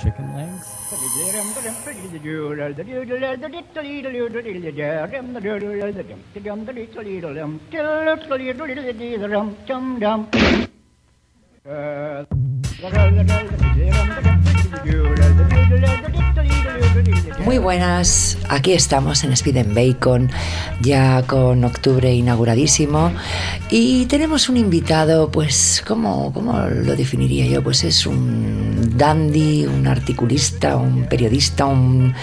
chicken legs. Muy buenas, aquí estamos en Speed and Bacon, ya con octubre inauguradísimo y tenemos un invitado, pues, ¿cómo, ¿cómo lo definiría yo? Pues es un dandy, un articulista, un periodista, un,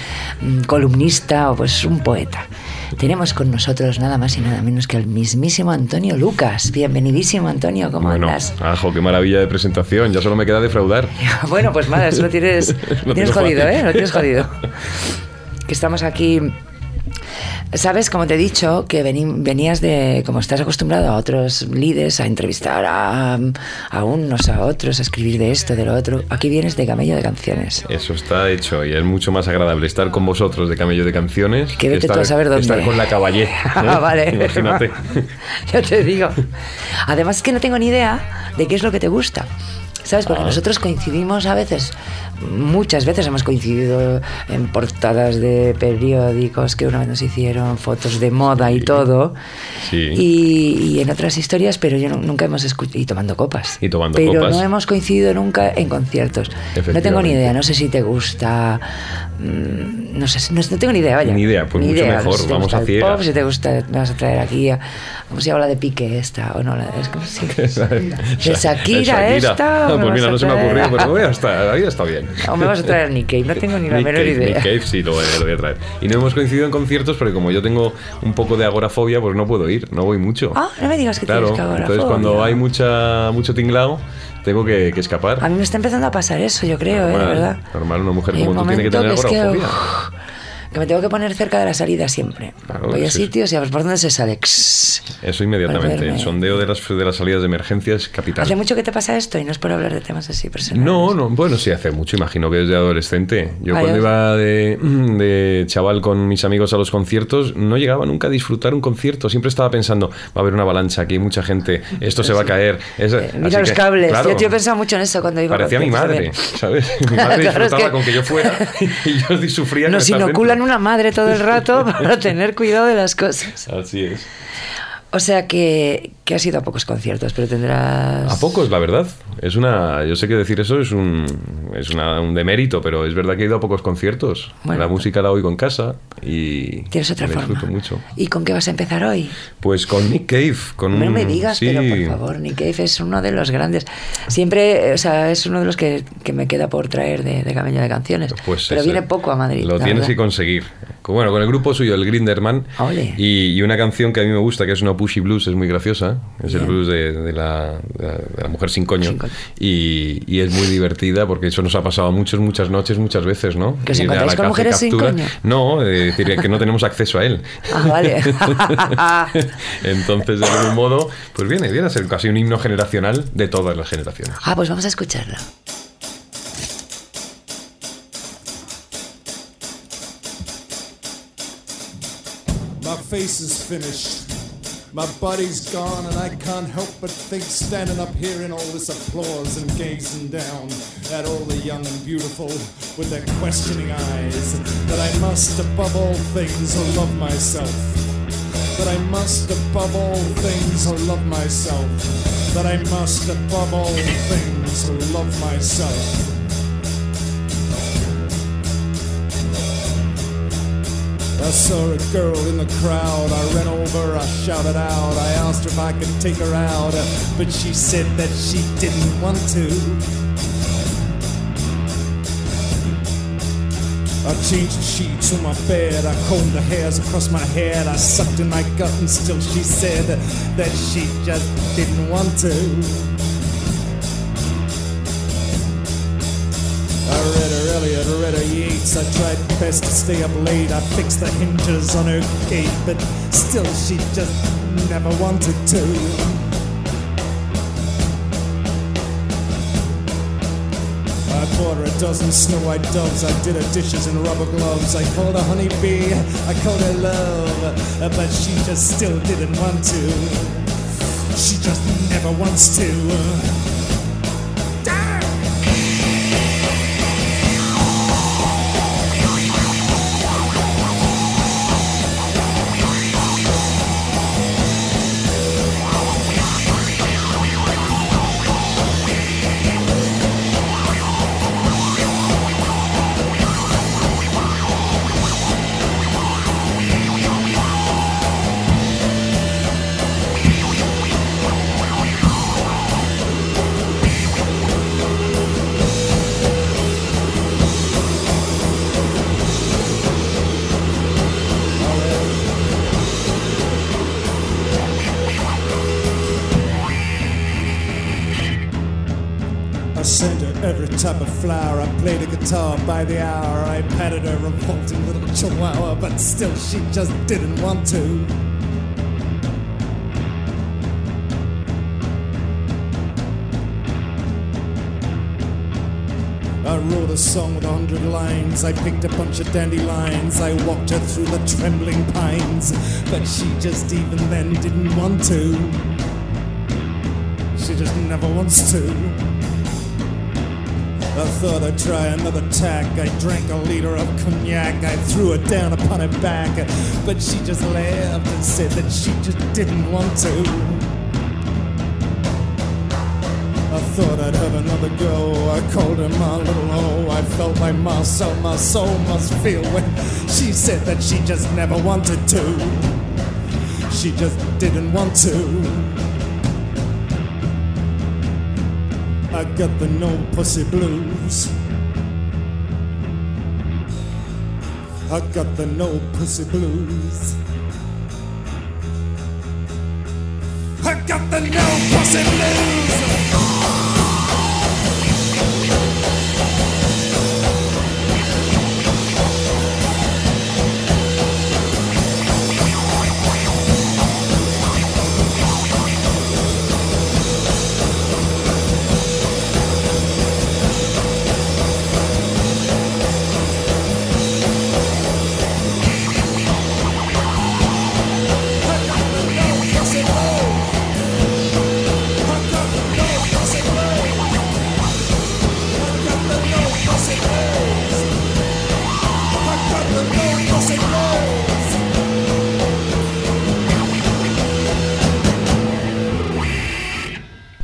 un columnista o pues un poeta. Tenemos con nosotros nada más y nada menos que el mismísimo Antonio Lucas. Bienvenidísimo Antonio, ¿cómo Bueno, andas? ajo, qué maravilla de presentación. Ya solo me queda defraudar. Bueno, pues nada, eso lo tienes, Lo tienes jodido. ¿eh? Lo tienes jodido. Que estamos aquí. Sabes, como te he dicho, que venías de, como estás acostumbrado a otros líderes, a entrevistar a, a unos, a otros, a escribir de esto, de lo otro. Aquí vienes de camello de canciones. Eso está hecho y es mucho más agradable estar con vosotros de camello de canciones Que vete estar, tú a saber dónde. estar con la caballé. ¿eh? Ah, vale. Imagínate. ya te digo. Además que no tengo ni idea de qué es lo que te gusta. ¿Sabes? Porque Ah. nosotros coincidimos a veces, muchas veces hemos coincidido en portadas de periódicos que una vez nos hicieron, fotos de moda y Sí. todo. Sí. Y, y en otras historias, pero yo nu- nunca hemos escuchado. Y tomando copas. Y tomando pero copas. no hemos coincidido nunca en conciertos. No tengo ni idea, no sé si te gusta. mm, No sé, no, no tengo ni idea, vaya. Ni idea, pues Ni mucho idea, mejor, si vamos a ciegas. pop, si te gusta, me vas a traer aquí a. ¿Cómo se llama la de Pique esta? ¿O no? La, es como si- de Shakira, esta. Ah, pues mira, a no se me ha ocurrido, pero ya está, ahí está bien. O me vas a traer a Nick Cave, no tengo ni la Nick menor Cave, idea. Nick Cave sí lo voy, lo voy a traer. Y no hemos coincidido en conciertos porque como yo tengo un poco de agorafobia, pues no puedo ir, no voy mucho. Ah, no me digas que claro, tienes que agorafobia. entonces cuando hay mucha, mucho tinglao, tengo que, que escapar. A mí me está empezando a pasar eso, yo creo, ¿eh? Normal, de verdad. normal, una mujer como tú tiene que tener que, agorafobia. Que me tengo que poner cerca de la salida siempre. Claro, Voy a es sitios y a ver por dónde se sale. Eso inmediatamente. El sondeo de las, de las salidas de emergencia es capital. ¿Hace mucho que te pasa esto? Y no es por hablar de temas así personales. No, no, bueno, sí, hace mucho, imagino que desde adolescente. Yo cuando iba de, de chaval con mis amigos a los conciertos, no llegaba nunca a disfrutar un concierto. Siempre estaba pensando, va a haber una avalancha aquí, hay mucha gente, esto se va a caer. Es- Eh, Mira los que, cables. claro, Yo, yo he pensado mucho en eso cuando iba a Parecía mi conciertos madre, también. ¿sabes? Mi madre Claro, es disfrutaba que- con que yo fuera y yo sufría Nos inoculan. Una madre todo el rato para tener cuidado de las cosas. Así es. O sea que, que has ido a pocos conciertos, pero tendrás... A pocos, la verdad. Es una, yo sé que decir eso es un, es una- un demérito, pero es verdad que he ido a pocos conciertos. Bueno, la música la oigo en casa y Tienes otra la forma. disfruto mucho. ¿Y con qué vas a empezar hoy? Pues con Nick Cave, con No un, me digas, sí, pero por favor, Nick Cave es uno de los grandes. Siempre, o sea, es uno de los que, que me queda por traer de, de de canciones. Pues pero ese- viene poco a Madrid. Lo tienes verdad. que conseguir. Con- Bueno, con el grupo suyo, el Grinderman. Y, y una canción que a mí me gusta, que es una Pushy Blues, es muy graciosa. Es el blues de, de la, de mujer sin coño. Sin coño. Y, y es muy divertida porque eso nos ha pasado a muchos, muchas noches, muchas veces, ¿no? ¿Que os encontráis con mujeres sin coño? No, eh, decir que no tenemos acceso a él. Ah, vale. Entonces, de algún modo, pues viene, viene a ser casi un himno generacional de todas las generaciones. ah, pues vamos a escucharlo. Face is finished. My body's gone, and I can't help but think, standing up here in all this applause and gazing down at all the young and beautiful with their questioning eyes, that I must, above all things, oh, love myself. That I must, above all things, oh, love myself. That I must, above all things, oh, love myself. I saw a girl in the crowd. I ran over, I shouted out. I asked her if I could take her out, but she said that she didn't want to. I changed the sheets on my bed. I combed the hairs across my head. I sucked in my gut, and still she said that she just didn't want to. I tried best to stay up late. I fixed the hinges on her gate, but still she just never wanted to. I bought her a dozen snow white doves. I did her dishes in rubber gloves. I called her honeybee. I called her love, but she just still didn't want to. She just never wants to. Guitar by the hour. I patted her revolting little chihuahua, but still she just didn't want to. I wrote a song with a hundred lines. I picked a bunch of dandelions. I walked her through the trembling pines. But she just even then didn't want to. She just never wants to. I thought I'd try another tack. I drank a liter of cognac. I threw it down upon her back. But she just laughed and said that she just didn't want to. I thought I'd have another go. I called her my little O. I felt like my soul, my soul must feel when she said that she just never wanted to. She just didn't want to. I got the no pussy blues. I got the no pussy blues. I got the no pussy blues.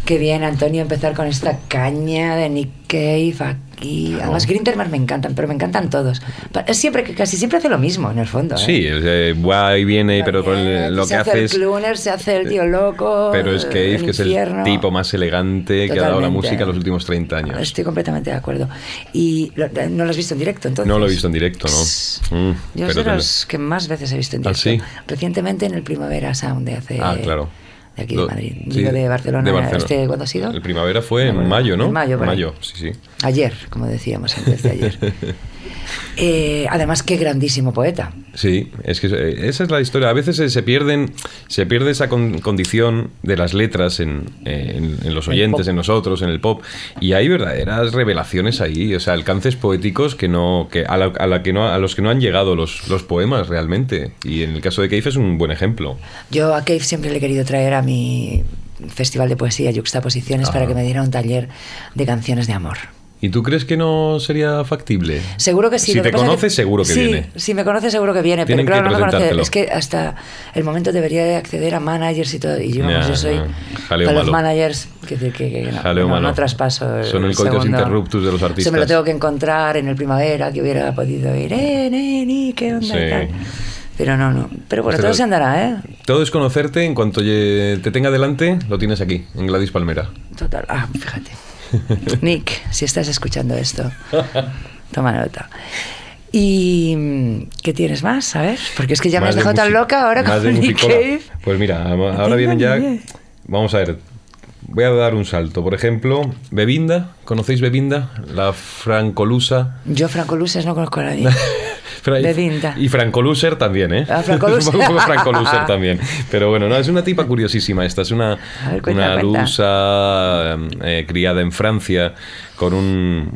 Qué bien, Antonio, empezar con esta caña de Nick Cave aquí. Además, Grinterman me encantan, pero me encantan todos. Siempre casi siempre hace lo mismo, en el fondo. ¿eh? Sí, eh, va y viene, pero el- lo que hace hace el es... crooner, se hace el tío loco. Pero es Cave, el que es el tipo más elegante que ha dado la Totalmente. música en los últimos 30 años. Estoy completamente de acuerdo. ¿Y lo- no lo has visto en directo entonces? No lo he visto en directo. ¿no? Mm, Yo pero soy de los que más veces he visto en ¿Ah, directo. sí? Recientemente en el Primavera Sound de hace... Ah, claro. De aquí de Madrid. sí, Digo, de Barcelona. de Barcelona. ¿Este cuándo ha sido? El primavera fue en mayo, ¿no? en mayo, por mayo, sí, sí. Ayer, como decíamos antes de ayer. Eh, además, qué grandísimo poeta. Sí, es que eh, esa es la historia. A veces se, se pierden, se pierde esa con- condición de las letras en, eh, en- en los oyentes, en nosotros, en el pop, y hay verdaderas revelaciones ahí, o sea, alcances poéticos que no, que a, la, a la que no, a los que no han llegado los, los poemas realmente. Y en el caso de Keif es un buen ejemplo. Yo a Cave siempre le he querido traer a mi festival de poesía, Yuxtaposiciones, para Ajá. que me diera un taller de canciones de amor. ¿Y tú crees que no sería factible? Seguro que sí. Si que te conoces, seguro que sí, viene. Si me conoce, seguro que viene. Tienen pero claro, que no me conoce. Es que hasta el momento debería de acceder a managers y todo. Y yo, yo soy. Para los managers, que, que, que- que no, no, no traspaso. Son el coitus interruptus de los Eso me lo artistas. tengo que encontrar en el primavera, que hubiera podido ir. ¡Eh, neni! ¿Qué onda? y Sí. tal. Pero no, no. Pero bueno, todo se andará, ¿eh? Todo es conocerte, en cuanto te tenga delante, lo tienes aquí, en Gladys Palmera. Total. Ah, fíjate. Nick, si estás escuchando esto, toma nota. ¿Y qué tienes más? A ver, porque es que ya me has de dejado tan loca ahora más con Nick. Cave. Pues mira, ahora vienen ya. Vamos a ver. Voy a dar un salto. Por ejemplo, Bebinda. ¿Conocéis Bebinda? La francolusa. Yo, Franco Luces, no conozco a nadie. Pero hay- Bebinda. Y Francoluser también, ¿eh? Ah, un poco Francoluser también. Pero bueno, no, es una tipa curiosísima esta. Es una, ver, cuenta, una cuenta. lusa eh, criada en Francia con un,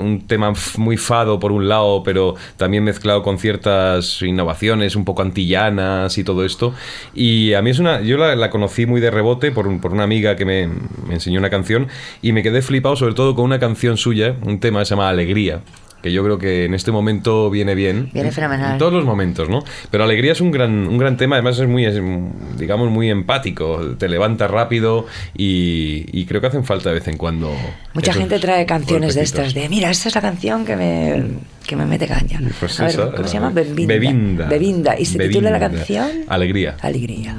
un tema f- muy fado por un lado, pero también mezclado con ciertas innovaciones un poco antillanas y todo esto. Y a mí es una... Yo la, la conocí muy de rebote por, un- por una amiga que me, me enseñó una canción y me quedé flipado sobre todo con una canción suya, un tema que se llama Alegría que yo creo que en este momento viene bien. Viene En- fenomenal. En todos los momentos, ¿no? Pero Alegría es un gran, un gran tema, además es muy, es, digamos, muy empático, te levanta rápido y, y creo que hacen falta de vez en cuando. Mucha gente trae canciones de golpecitos. estas, de mira, esta es la canción que me, que me mete caña. Pues a ver, esa, ¿cómo se llama? Bebinda. Bebinda. Bebinda. ¿Y se titula la Bebinda. canción? Alegría. Alegría.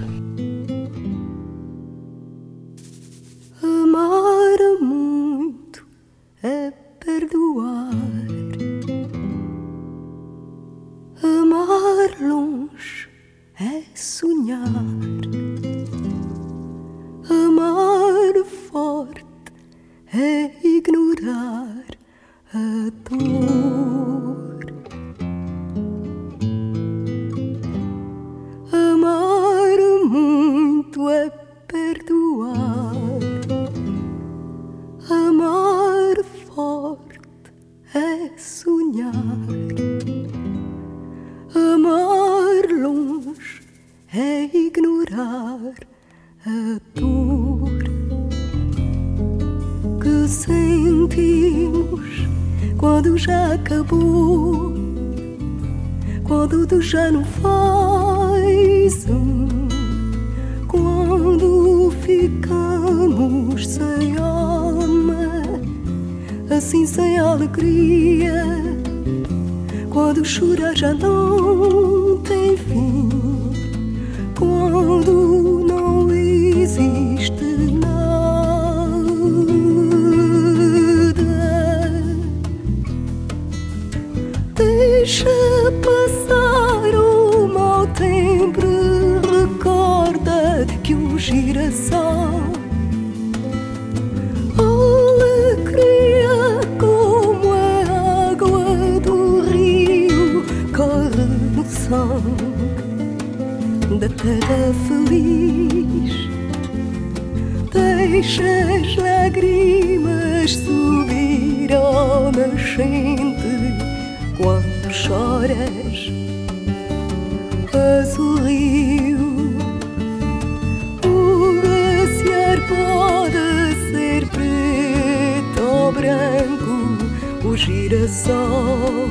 girassol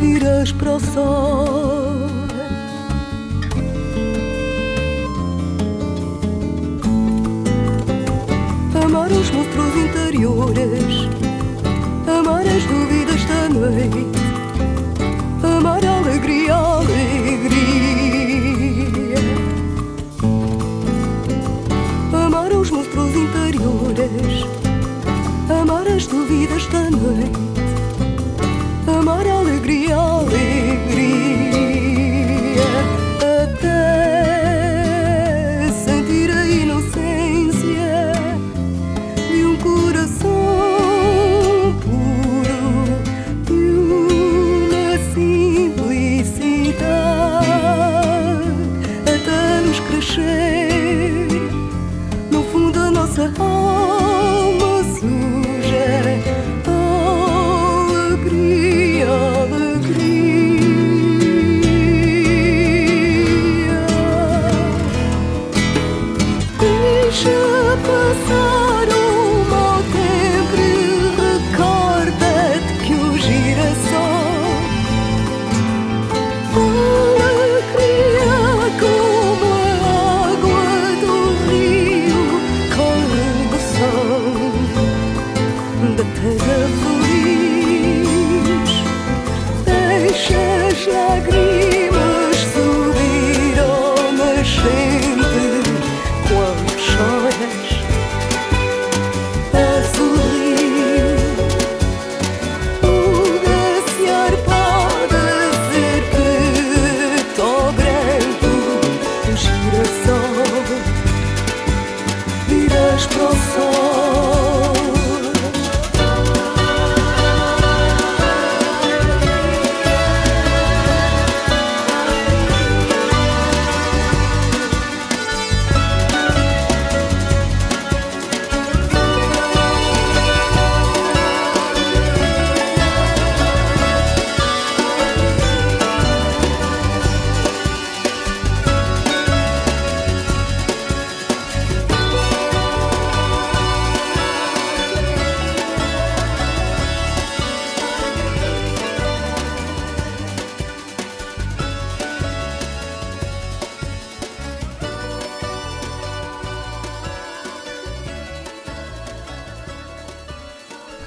viras para o sol. Amar os monstros interiores, amar as dúvidas da noite, amar a alegria, a alegria. da noite. Amor, alegria, alegria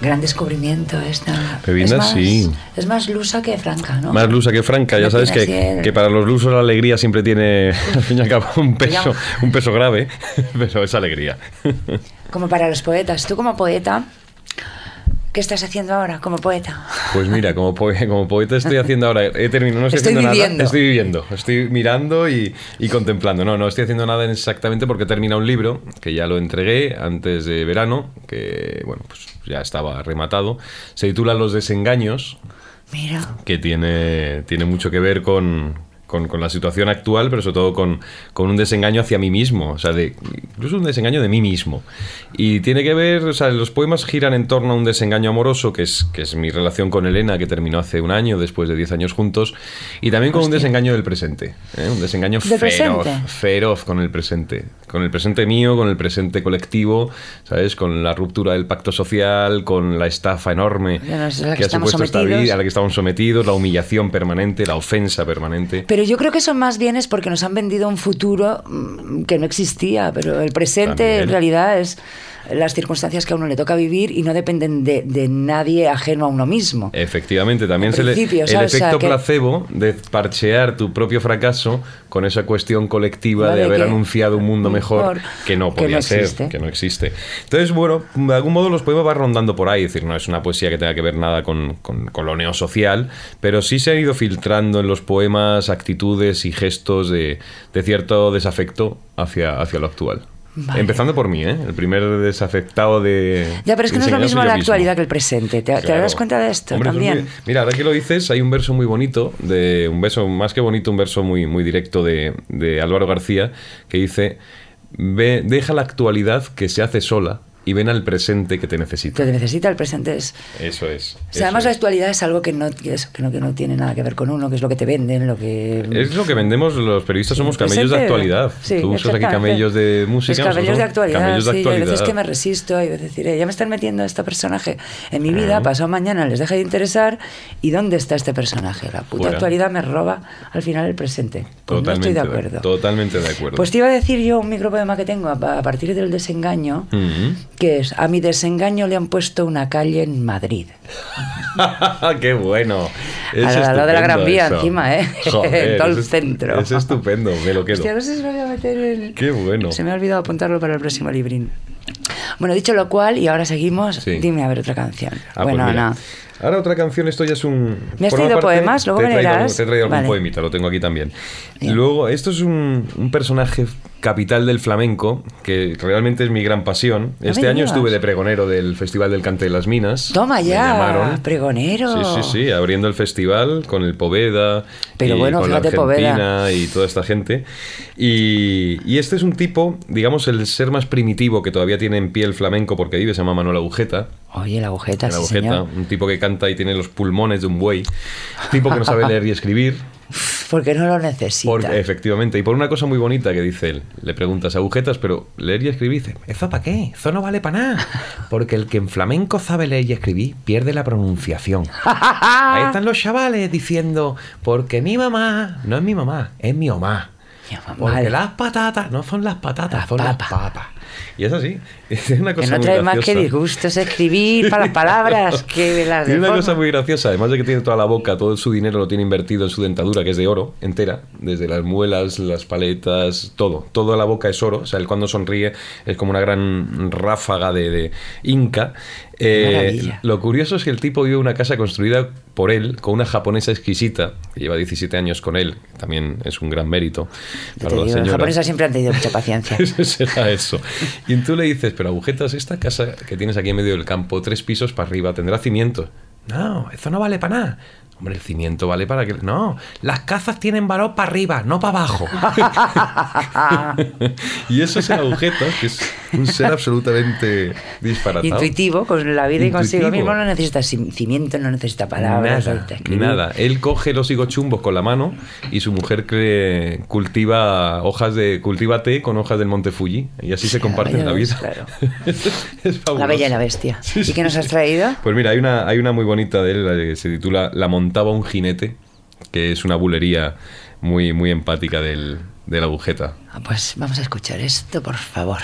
gran descubrimiento esta. Es más, sí. Es más lusa que franca, ¿no? Más lusa que franca. Ya sabes que, que, para los lusos la alegría siempre tiene, al fin y al cabo, un peso, un peso grave, pero es alegría. Como para los poetas. Tú como poeta ¿Qué estás haciendo ahora como poeta? Pues mira, como, poe- como poeta estoy haciendo ahora, he terminado, no estoy, Estoy haciendo viviendo. nada, estoy viviendo, estoy mirando y, y contemplando. No, no estoy haciendo nada exactamente porque he terminado un libro que ya lo entregué antes de verano, que bueno, pues ya estaba rematado. Se titula Los desengaños, Mira. que tiene, tiene mucho que ver con, con- con la situación actual, pero sobre todo con, con un desengaño hacia mí mismo, o sea, de, incluso un desengaño de mí mismo. Y tiene que ver, o sea, los poemas giran en torno a un desengaño amoroso, que es, que es mi relación con Elena, que terminó hace un año, después de 10 años juntos, y también con un desengaño del presente, ¿eh? un desengaño ¿Del feroz, presente? feroz con el presente, con el presente mío, con el presente colectivo, ¿sabes? Con la ruptura del pacto social, con la estafa enorme la que ha estamos supuesto esta sometidos. vida, a la que estamos sometidos, la humillación permanente, la ofensa permanente. Pero yo creo que eso más bien es porque nos han vendido un futuro mm, que no existía, pero el presente También. en realidad es las circunstancias que a uno le toca vivir y no dependen de, de nadie ajeno a uno mismo. Efectivamente, también se le, el ¿sabes? O sea, efecto que- placebo de parchear tu propio fracaso con esa cuestión colectiva Vale, de haber que- anunciado un mundo mejor mejor, que no que podía no ser, existe. que no existe. Entonces, bueno, de algún modo los poemas van rondando por ahí, es decir, no es una poesía que tenga que ver nada con, con, con lo neosocial, pero sí se han ido filtrando en los poemas actitudes y gestos de, de cierto desafecto hacia, hacia lo actual. Vale. Empezando por mí, ¿eh? El primer desafectado de... Ya, pero es que no es lo mismo la mismo. actualidad que el presente. ¿Te, te das cuenta de esto Hombre, eso es también? muy- mira, ahora que lo dices, hay un verso muy bonito, de un verso más que bonito, un verso muy, muy directo de, de Álvaro García, que dice, Ve, deja la actualidad que se hace sola y ven al presente que te necesita. Te necesita el presente. Es, Eso es. o sea, eso además la es. actualidad es algo que no, que, eso, que, no, que no tiene nada que ver con uno, que es lo que te venden, lo que... Es lo que vendemos los periodistas, somos el camellos de presente, actualidad. sí, Tú usas aquí camellos de música. Pues camellos de actualidad, camellos de sí, hay veces actualidad. que me resisto, hay veces diré, ya me están metiendo este personaje en mi vida, pasado mañana les deja de interesar, ¿y dónde está este personaje? La puta Fuera. actualidad me roba al final el presente. Pues no Totalmente, estoy de acuerdo. Totalmente de acuerdo. Pues te iba a decir yo un micropoema que tengo a, a partir del desengaño, Ujú. Que es, a mi desengaño le han puesto una calle en Madrid. ¡Qué bueno! Al lado de la Gran Vía eso. encima, ¿eh? En todo el es- centro. Es estupendo, me lo quedo. Hostia, no sé si lo voy a meter en... Qué bueno. Se me ha olvidado apuntarlo para el próximo librín. Bueno, dicho lo cual, y ahora seguimos, Sí. dime a ver otra canción. Ah, pues bueno, no. Ahora otra canción, esto ya es un... ¿Me has traído parte- poemas? Luego te he traído. Te he traído algún Vale. poemita, lo tengo aquí también. Bien. Luego, esto es un, un personaje capital del flamenco, que realmente es mi gran pasión. No este año digas. estuve de pregonero del Festival del Cante de las Minas. Toma ya, pregonero. Sí, sí, sí, abriendo el festival con el Poveda Pero y bueno, con la Argentina Poveda. y toda esta gente. Y, y este es un tipo, digamos, el ser más primitivo que todavía tiene en pie el flamenco porque vive, se llama Manuel Agujeta. Oye, la agujeta, La sí, agujeta, señor. un tipo que canta y tiene los pulmones de un buey. Tipo que no sabe leer y escribir. Porque no lo necesita. Efectivamente. Y por una cosa muy bonita que dice él. Le preguntas agujetas, pero leer y escribir. Dice, ¿eso para qué? Eso no vale para nada. Porque el que en flamenco sabe leer y escribir pierde la pronunciación. Ahí están los chavales diciendo, porque mi mamá no es mi mamá, es mi mamá. Mi mamá. Porque las patatas no son las patatas, Las son las papas. Y es así. Es una que cosa no muy trae más que disgustos escribir para las palabras que las de Tiene una cosa muy graciosa, además de que tiene toda la boca, todo su dinero lo tiene invertido en su dentadura, que es de oro, entera, desde las muelas, las paletas, todo. Toda la boca es oro, o sea, él cuando sonríe es como una gran ráfaga de, de inca. Eh, lo curioso es que el tipo vive en una casa construida por él, con una japonesa exquisita, que lleva 17 años con él, que también es un gran mérito para la digo, los japoneses siempre han tenido mucha paciencia. Será eso. Y tú le dices, pero agujetas, esta casa que tienes aquí en medio del campo, tres pisos para arriba, tendrá cimientos. No, eso no vale para nada. Hombre, el cimiento vale para que... No, las casas tienen valor para arriba, no para abajo. y eso es el agujetas, que es un ser absolutamente disparatado. Intuitivo con la vida y consigo Intuitivo. mismo no necesita cimiento, no necesita palabras. Nada, nada. Él coge los higochumbos con la mano y su mujer cre- cultiva hojas de cultiva té con hojas del Monte Fuji y así se comparten la ves, vida. claro. Es. La bella y la bestia. Sí, ¿Y sí, qué nos has traído? Pues mira, hay una, hay una muy bonita de él la que se titula La montaba un jinete, que es una bulería muy, muy empática del, de la agujeta. Ah, Pues vamos a escuchar esto, por favor.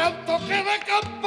Será un toque de campana.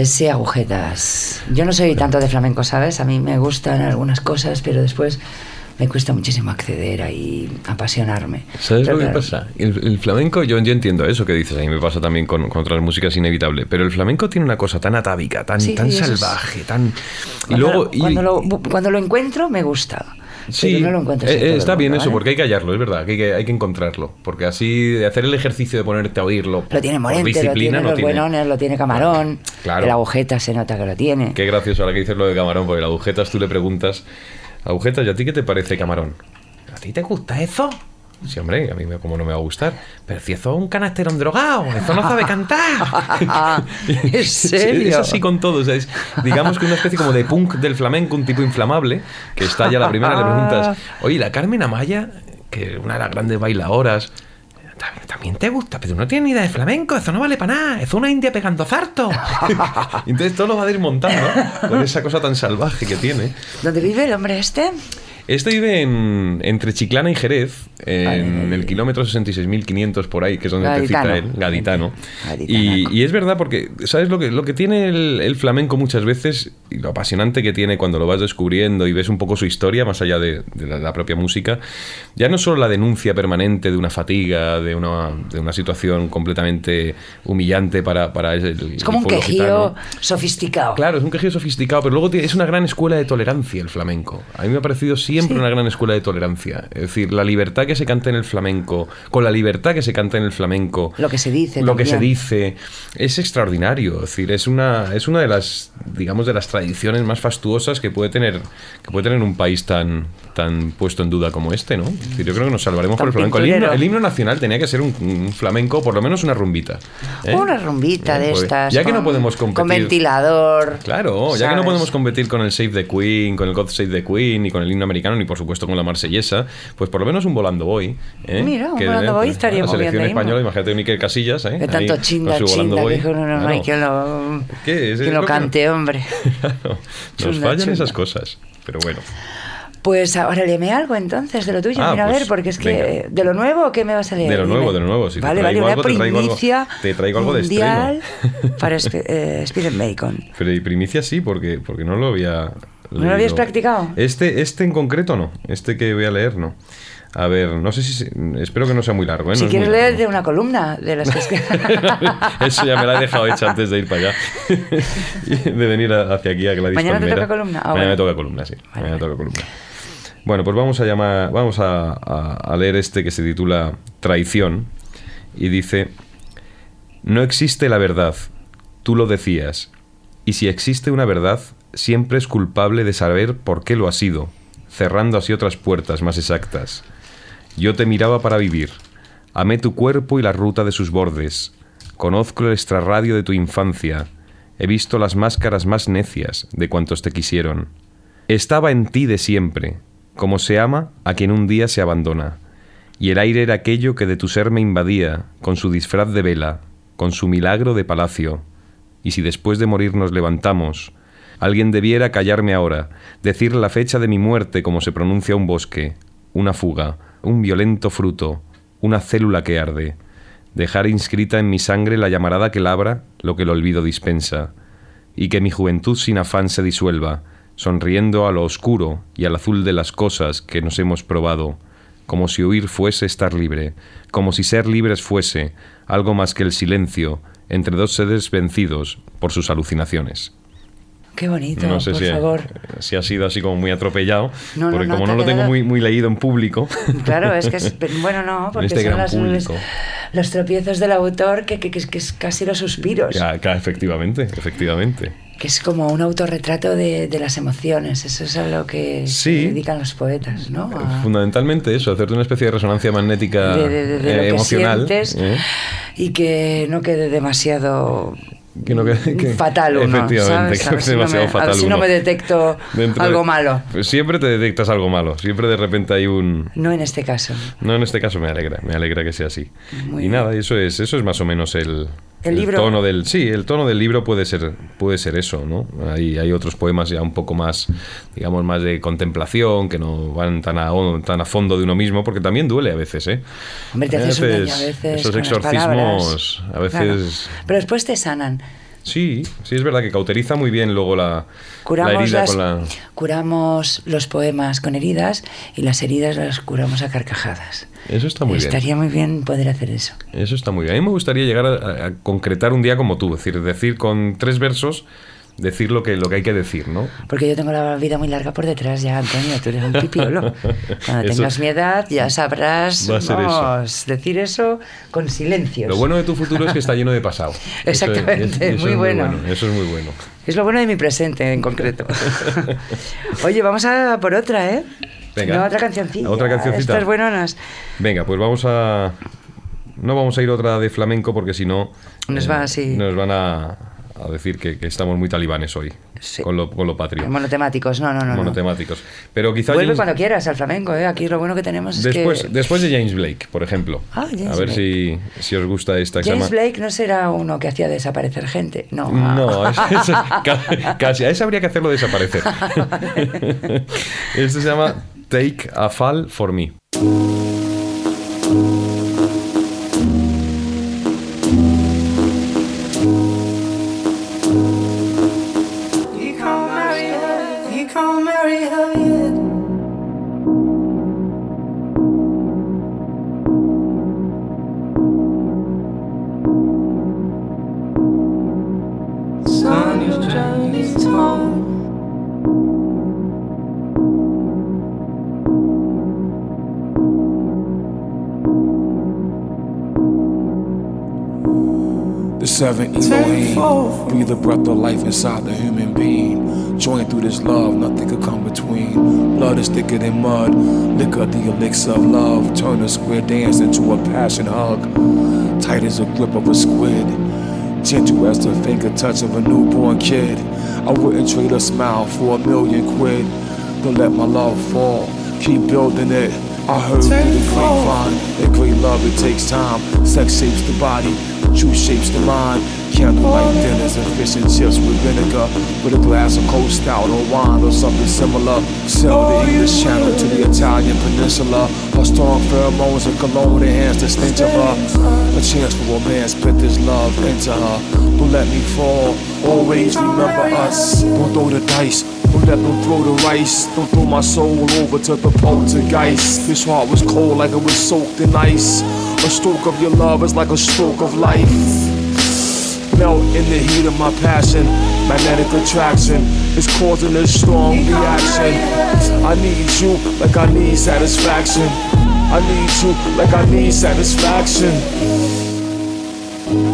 Ese agujetas. Yo no soy tanto de flamenco, ¿sabes? A mí me gustan algunas cosas, pero después me cuesta muchísimo acceder ahí, apasionarme. ¿Sabes Pero lo que claro, pasa? El, el flamenco, yo, yo entiendo eso que dices, a mí me pasa también con, con otras músicas inevitable, pero el flamenco tiene una cosa tan atávica, tan, Sí, tan sí, eso es- salvaje, tan... Y Cuando, luego... lo, y- cuando, lo, cuando lo encuentro me gusta. Sí, no lo eh, está bien mundo, eso, ¿vale? porque hay que hallarlo, es verdad, que hay que, hay que encontrarlo. Porque así, de hacer el ejercicio de ponerte a oírlo. Lo tiene Morente, lo tiene no los tiene. buenones, lo tiene Camarón. Claro. El agujeta se nota que lo tiene. Qué gracioso ahora que dices lo de camarón, porque la agujetas tú le preguntas, agujetas, ¿y a ti qué te parece camarón? ¿A ti te gusta eso? Sí, hombre, a mí me, como no me va a gustar. Pero si eso es un canasterón drogado, eso no sabe cantar. ¿En serio? Es así con todo. o sea, es, digamos que una especie como de punk del flamenco, un tipo inflamable, que está ya la primera, le preguntas, oye, la Carmen Amaya, que una de las grandes bailadoras, "Tam- también te gusta, pero no tienes ni idea de flamenco, eso no vale para nada, es una india pegando zarto. Entonces todo lo va desmontando con esa cosa tan salvaje que tiene. ¿Dónde vive el hombre este? Este vive en, entre Chiclana y Jerez, en Ay, ay, ay. el kilómetro 66.500 por ahí, que es donde Gaditano. te cita él, gaditano. Y, y es verdad porque, ¿sabes lo que, lo que tiene el, el flamenco muchas veces? Y lo apasionante que tiene cuando lo vas descubriendo y ves un poco su historia, más allá de, de la, la propia música, ya no solo la denuncia permanente de una fatiga, de una, de una situación completamente humillante para, para el, Es como el un quejío gitano. sofisticado. Claro, es un quejido sofisticado, pero luego tiene- es una gran escuela de tolerancia el flamenco. A mí me ha parecido siempre Sí. una gran escuela de tolerancia. Es decir, la libertad que se canta en el flamenco, con la libertad que se canta en el flamenco, Lo que se dice lo que se dice, es extraordinario. Es decir, es una, es una de las, digamos, de las tradiciones más fastuosas que puede tener, que puede tener un país tan, tan puesto en duda como este, ¿no? Es decir, yo creo que nos salvaremos Tan por el flamenco. El himno, pinturero. el himno nacional tenía que ser un, un flamenco, por lo menos una rumbita. ¿eh? Una rumbita de pues, estas. Ya que no con- podemos Con competir. ventilador. Claro, ya que no podemos competir con el Save the Queen, con el God Save the Queen, ni con el himno americano, ni por supuesto con la marsellesa, pues por lo menos un volando boy. ¿eh? Mira, un volando boy estaría La muy bien selección de himno. española, imagínate un Iker Casillas, ¿eh? Que tanto Ahí, con chinda, su chinda, boy. que no, no, no, quien lo, ¿Qué? Es- es lo que- cante, hombre. Claro, Nos fallan chunda. esas cosas, pero bueno. Pues ahora léeme algo entonces de lo tuyo, Ah, mira a pues, ver, porque es que venga. de lo nuevo, ¿qué me vas a leer? De lo Dime. nuevo, de lo nuevo. Si vale, vale, una algo, te traigo algo- primicia te traigo algo de estreno. para eh, Speed and Bacon. Pero y primicia sí, porque, porque no lo había. ¿No lo habías practicado? Este, este en concreto no. Este que voy a leer no. A ver, no sé si. Espero que no sea muy largo. ¿eh? si No quieres leer largo. de una columna de las que es Eso ya me la he dejado hecha antes de ir para allá. De venir a- hacia aquí a Gladys ¿Mañana te Palmera. toca columna? Ah, Mañana me toca columna, sí. Mañana me vale. toca columna. Bueno, pues vamos a llamar, vamos a, a- a leer este que se titula Traición y dice: No existe la verdad, tú lo decías, y si existe una verdad, siempre es culpable de saber por qué lo ha sido, cerrando así otras puertas más exactas. Yo te miraba para vivir. Amé tu cuerpo y la ruta de sus bordes. Conozco el extrarradio de tu infancia. He visto las máscaras más necias de cuantos te quisieron. Estaba en ti de siempre, como se ama a quien un día se abandona. Y el aire era aquello que de tu ser me invadía, con su disfraz de vela, con su milagro de palacio. Y si después de morir nos levantamos, alguien debiera callarme ahora, decir la fecha de mi muerte como se pronuncia un bosque, una fuga, un violento fruto, una célula que arde, dejar inscrita en mi sangre la llamarada que labra lo que el olvido dispensa, y que mi juventud sin afán se disuelva, sonriendo a lo oscuro y al azul de las cosas que nos hemos probado, como si huir fuese estar libre, como si ser libres fuese algo más que el silencio entre dos seres vencidos por sus alucinaciones. Qué bonito, No sé por si, favor. si ha sido así como muy atropellado, No, porque no, como no lo tengo muy, muy leído en público. Claro, es que es, bueno, no, porque este son las- los, los tropiezos del autor que, que- que es- que es casi los suspiros, Ya, efectivamente, efectivamente. que es como un autorretrato de, de las emociones, eso es a lo que Sí. se dedican los poetas, ¿no? A- Fundamentalmente eso, hacerte una especie de resonancia magnética de, de- de- de eh, lo que emocional. sientes ¿eh? y que no quede demasiado Que no quede- que- fatal uno, efectivamente, ¿sabes? que A ver si no demasiado me- a ver si no uno. me detecto Dentro algo de- malo. Pues siempre te detectas algo malo, siempre de repente hay un... No en este caso. No, en este caso me alegra, me alegra que sea así. Muy y bien. nada, eso es, eso es más o menos el, El libro. tono del, sí, el tono del libro puede ser, puede ser eso, ¿no? Hay, hay otros poemas ya un poco más, digamos, más de contemplación, que no van tan a, tan a fondo de uno mismo, porque también duele a veces, ¿eh? Hombre, te A daño veces esos exorcismos, a veces Claro. Pero después te sanan. Sí, sí es verdad que cauteriza muy bien luego la, la Curamos, herida las- con la... curamos los poemas con heridas y las heridas las curamos a carcajadas. Eso está muy bien. Estaría muy bien poder hacer eso. Eso está muy bien. A mí me gustaría llegar a, a concretar un día como tú, es decir, decir con tres versos, decir lo que, lo que hay que decir, ¿no? Porque yo tengo la vida muy larga por detrás ya, Antonio. Tú eres un pipiolo. Cuando Eso- tengas mi edad ya sabrás vamos, decir eso con silencios. Lo bueno de tu futuro es que está lleno de pasado. Eso es- Exactamente, eso muy es bueno. Eso es muy bueno. Es lo bueno de mi presente en concreto. Oye, vamos a por otra, ¿eh? Venga. No, otra cancioncita. Otra cancioncita. Estas buenonas. Venga, pues vamos a... No vamos a ir otra de flamenco porque si no... Nos va. Nos van a, a decir que, que estamos muy talibanes hoy. Sí. Con, lo, con lo patrio. Monotemáticos, no, no, no. no. Monotemáticos. Pero quizá... Vuelve James- cuando quieras al flamenco, ¿eh? Aquí lo bueno que tenemos es Después, que... después de James Blake, por ejemplo. Ah, James a ver Blake. si, si os gusta esta. James Blake no será uno que hacía desaparecer gente, no. No, es- es- ca- casi. A ese habría que hacerlo desaparecer. Este se llama Take a Fall for Me. Seven Elohim breathe the breath of life inside the human being. Joined through this love, nothing could come between. Blood is thicker than mud, liquor the elixir of love. Turn a square dance into a passion hug. Tight as a grip of a squid, gentle as the finger touch of a newborn kid. I wouldn't trade a smile for a million quid. Don't let my love fall, keep building it. I heard through the grapevine that great love it takes time. Sex shapes the body, truth shapes the mind. Candlelight dinners and fish and chips with vinegar, with a glass of cold stout or wine or something similar. Sail the English Channel to the Italian Peninsula. Her strong pheromones and cologne enhance the stench of her. A chance for romance, put this love into her. Don't let me fall. Always remember us. Don't throw the dice. Don't let them throw the rice. Don't throw my soul over to the poltergeist. This heart was cold like it was soaked in ice. A stroke of your love is like a stroke of life. Melt in the heat of my passion. Magnetic attraction is causing a strong reaction. I need you like I need satisfaction. I need you like I need satisfaction.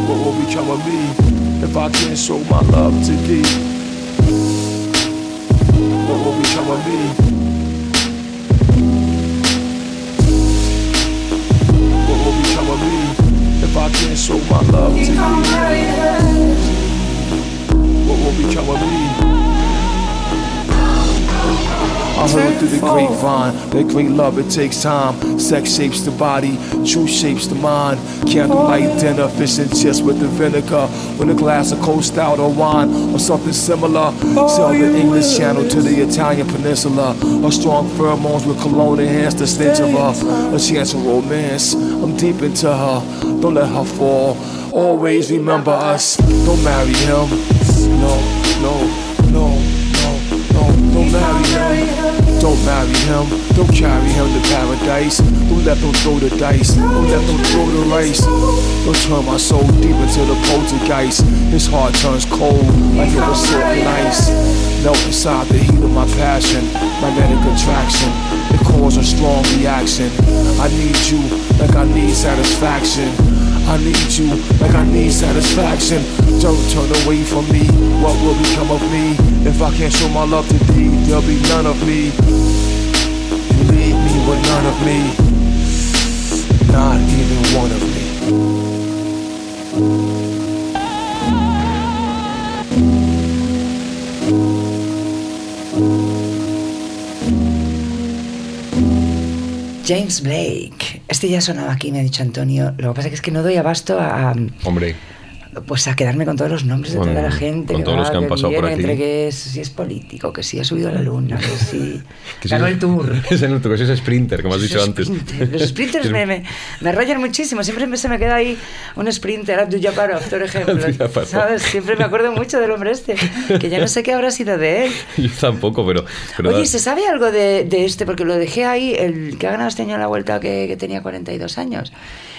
What will become of me if I can't show my love to thee? What will become of me? I show my love to her. What will become of me? I heard through the grapevine that great love it takes time. Sex shapes the body, truth shapes the mind. Candlelight dinner, fish and chips with the vinegar, with a glass of cold stout or wine or something similar. Sail the English Channel to the Italian Peninsula. A strong pheromones with cologne enhance the stench of her. A chance of romance, I'm deep into her. Don't let her fall. Always remember us. Don't marry him. No, no, no, no, no. Don't marry him. Don't marry him. Don't carry him to paradise. Don't let them throw the dice. Don't let them throw the race. Don't turn my soul deep into the poltergeist. His heart turns cold like it was silken ice. Melt inside the heat of my passion. Magnetic attraction. It causes a strong reaction. I need you like I need satisfaction. I need you like I need satisfaction. Don't turn away from me. What will become of me if I can't show my love to thee? There'll be none of me. You leave me with none of me. Not James Blake. Este ya sonaba aquí, me ha dicho Antonio. Lo que pasa es que no doy abasto a, Hombre, pues a quedarme con todos los nombres de toda la gente con que todos los va, que han que pasado por viene, aquí. entre que es- si es político, que si ha subido a la luna, que si Que ganó si- el tour. Es el tour, que si es sprinter, como has dicho Los antes. sprinters, Los sprinters me, me, me rayan muchísimo. Siempre me- se me queda ahí un sprinter, Abdul Jabbarov, por ejemplo. ¿Sabes? Siempre me acuerdo mucho del hombre este, que ya no sé qué habrá sido de él. Yo tampoco, pero... pero Oye, ¿se sabe algo de, de este? Porque lo dejé ahí, el que ha ganado este año la vuelta que, que tenía 42 años.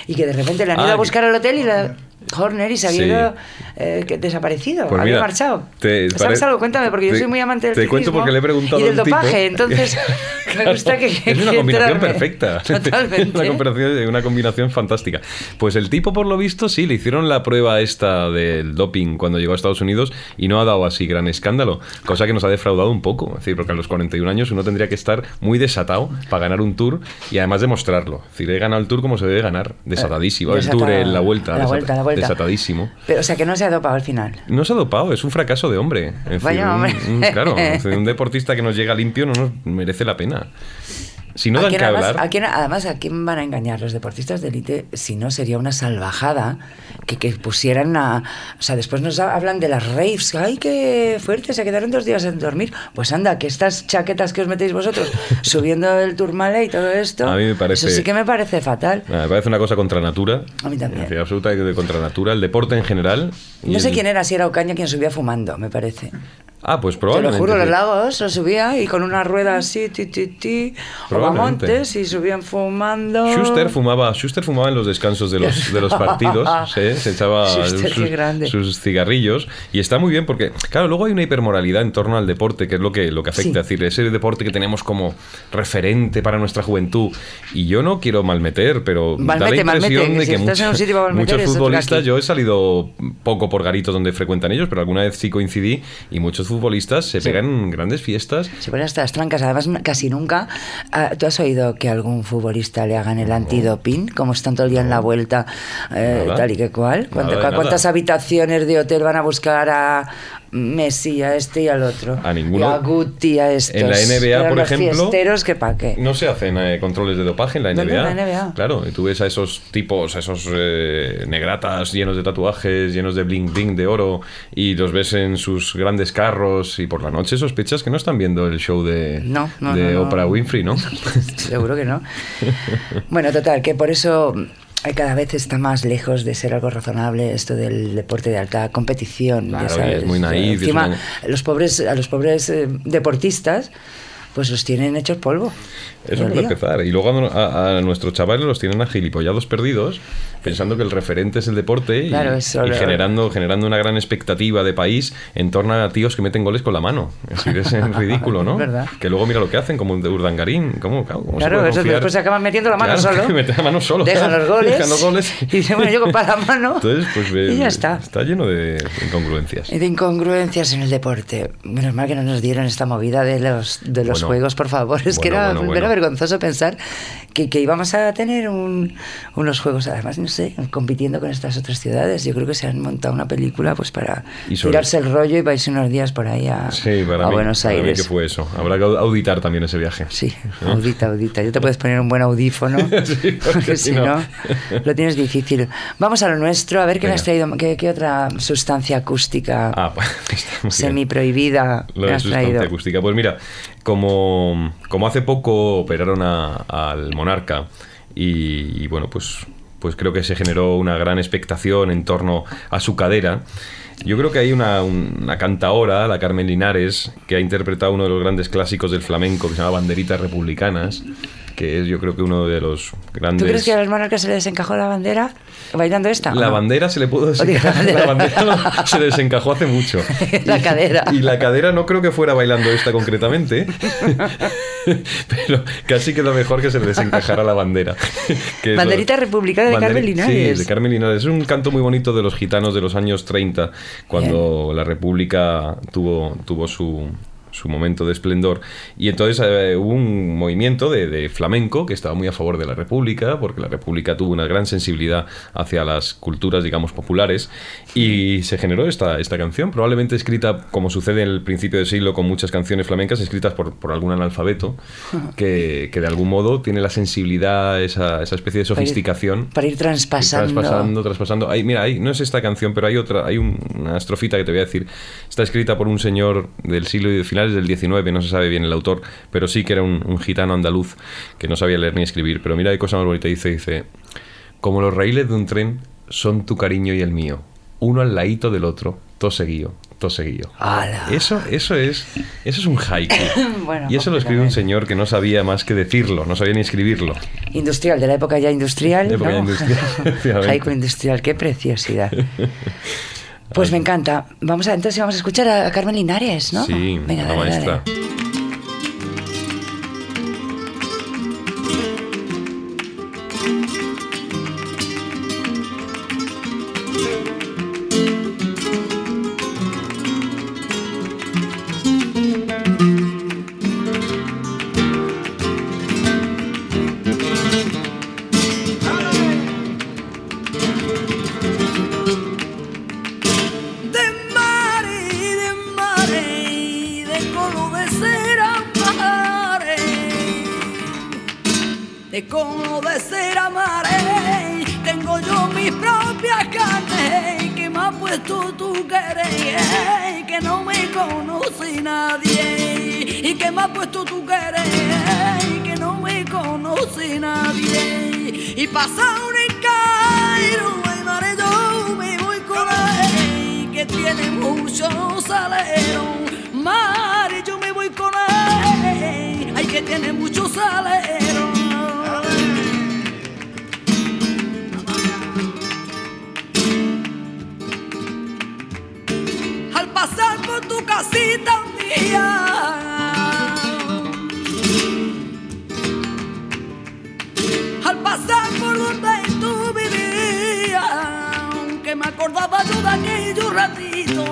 Y que de repente le han ido Ah, a buscar al hotel y la... Horner y se había Sí. ido eh, que- desaparecido, Pues había mira, marchado. te ¿Sabes algo? Cuéntame, porque yo te- soy muy amante del te cuento porque le he preguntado y del dopaje, entonces me gusta que es una combinación perfecta Totalmente. una, combinación, una combinación fantástica pues el tipo por lo visto sí le hicieron la prueba esta del doping cuando llegó a Estados Unidos y no ha dado así gran escándalo cosa que nos ha defraudado un poco es decir porque a los 41 años uno tendría que estar muy desatado para ganar un tour y además demostrarlo es decir he ganado el tour como se debe ganar desatadísimo el tour en la vuelta, La vuelta, la vuelta. Desatadísimo Pero, o sea, que no se ha dopado al final. no se ha dopado, es un fracaso de hombre. Vaya un- hombre. un- claro, un deportista que nos llega limpio no nos merece la pena. Si no ¿A dan que además, hablar. a quién- además, ¿a quién van a engañar los deportistas de élite si no sería una salvajada que, que pusieran a... O sea, después nos ha- hablan de las raves. ¡Ay, qué fuerte! Se quedaron dos días en dormir. Pues anda, que estas chaquetas que os metéis vosotros subiendo el turmale y todo esto... A mí me parece- Eso sí que me parece fatal. Me parece una cosa contra natura. A mí también. Decir, absoluta de contra natura. El deporte en general. No sé el- quién era, si era Ocaña quien subía fumando, me parece. Ah, pues Te lo probablemente. juro, los lagos lo subía y con una rueda así, ti, ti, ti, o Probablemente. Montes y subían fumando. Schuster fumaba, Schuster fumaba en los descansos de los, de los partidos, ¿sí? se echaba Schuster, sus, sus cigarrillos y está muy bien porque, claro, luego hay una hipermoralidad en torno al deporte, que es lo que, lo que afecta, Sí. es decir, ese deporte que tenemos como referente para nuestra juventud y yo no quiero malmeter, pero da la Malmete, malmete, impresión que de si que estás en un muchos, sitio para malmeter, muchos futbolistas, yo he salido poco por garitos donde frecuentan ellos, pero alguna vez sí coincidí y muchos futbolistas se pegan grandes fiestas Se ponen hasta las trancas. Además, casi nunca. ah, ¿Tú has oído que a algún futbolista le hagan el antidoping? Como están todo el día en la vuelta, eh, tal y que cual. ¿Cuánta- Nada de ¿Cuántas habitaciones de hotel van a buscar a Messi, a este y al otro? A ninguno. Y a Guti, a estos. En la NBA, Eran por los ejemplo, que pa' qué. No se hacen eh, controles de dopaje en la NBA. La NBA. Claro, y tú ves a esos tipos, a esos eh, negratas llenos de tatuajes, llenos de bling bling de oro, y los ves en sus grandes carros, y por la noche sospechas que no están viendo el show de, No, no, de. Oprah Winfrey, ¿no? Seguro que no. Bueno, total, que por eso cada vez está más lejos de ser algo razonable esto del deporte de alta competición. ya Claro, y sabes. es muy naif, Encima, los pobres, a los pobres eh, deportistas, pues los tienen hechos polvo. Eso para empezar. Y luego a, a nuestros chavales los tienen agilipollados perdidos, pensando que el referente es el deporte y, Claro, eso y generando, generando una gran expectativa de país en torno a tíos que meten goles con la mano. Es decir, es ridículo, ¿no? Verdad. Que luego mira lo que hacen, como el de Urdangarín. ¿Cómo, claro, cómo se Claro, puede eso después se acaban metiendo la mano Claro, solo. meten la mano solo. Dejan los goles. Dejan los goles. Y dicen, bueno, yo con la mano. Entonces, pues y ya está. Está lleno de incongruencias. Y de incongruencias en el deporte. Menos mal que no nos dieron esta movida de los, de los Bueno. juegos, por favor. Es que Bueno, era, bueno, era. Vergonzoso pensar que, que íbamos a tener un- unos juegos, además, no sé, compitiendo con estas otras ciudades. Yo creo que se han montado una película pues para tirarse el rollo y irse unos días por ahí a, Sí, para a mí. Buenos para mí Aires. que fue eso. Habrá que auditar también ese viaje. Sí, audita, audita. Yo te puedes poner un buen audífono, Sí, porque porque si no- no, lo tienes difícil. Vamos a lo nuestro, a ver qué me Venga. has traído, qué, qué otra sustancia acústica Ah, pues bien. semi-prohibida Lo me de has sustancia traído. acústica. Pues mira, como, como hace poco operaron al monarca y, y bueno, pues, pues creo que se generó una gran expectación en torno a su cadera. Yo creo que hay una, una cantaora, la Carmen Linares, que ha interpretado uno de los grandes clásicos del flamenco que se llama Banderitas Republicanas, que es yo creo que uno de los grandes... ¿Tú crees que a los monarcas se les encajó la bandera bailando esta? La no? bandera se le pudo desencajar. la bandera. no- se desencajó hace mucho. La cadera. Y la cadera no creo que fuera bailando esta concretamente. Pero casi que lo mejor que se le desencajara la bandera. Que Banderita republicana de Banderi- Carmen Linares. Sí, de Carmen Linares. Es un canto muy bonito de los gitanos de los años 30, cuando la República tuvo, tuvo su, su momento de esplendor. Y entonces eh, hubo un movimiento de, de flamenco que estaba muy a favor de la República, porque la República tuvo una gran sensibilidad hacia las culturas, digamos, populares, y se generó esta, esta canción, probablemente escrita, como sucede en el principio del siglo con muchas canciones flamencas, escritas por, por algún analfabeto, que, que de algún modo tiene la sensibilidad, esa, esa especie de Para ir- sofisticación. Para ir traspasando. Traspasando, traspasando. Hay, mira, hay, no es esta canción, pero hay otra, hay un- una estrofita que te voy a decir. Está escrita por un señor del siglo de finales del 19, no se sabe bien el autor, pero sí que era un, un gitano andaluz que no sabía leer ni escribir. Pero mira qué cosa más bonita dice, dice, como los raíles de un tren son tu cariño y el mío, uno al ladito del otro, todo seguido, todo seguido. ¡Hala! Eso, eso es, eso es un haiku. Bueno, y eso lo escribió un señor que no sabía más que decirlo, no sabía ni escribirlo. Industrial, de la época ya industrial. De época ¿no? ya industrial. Haiku industrial, qué preciosidad. Pues me encanta. Vamos a, entonces vamos a escuchar a Carmen Linares, ¿no? Sí, Venga, la dale, maestra. dale. De color de cera mare, tengo yo mis propias carnes que me ha puesto tu querer, que no me conoce nadie, y que me ha puesto tu querer, que no me conoce nadie, y pasa un ay mare, yo me voy con él, que tiene mucho salero, mare, yo me voy con él, ay que tiene mucho salero. Casita un día. Al pasar por donde tú vivías, que me acordaba yo de aquellos ratitos,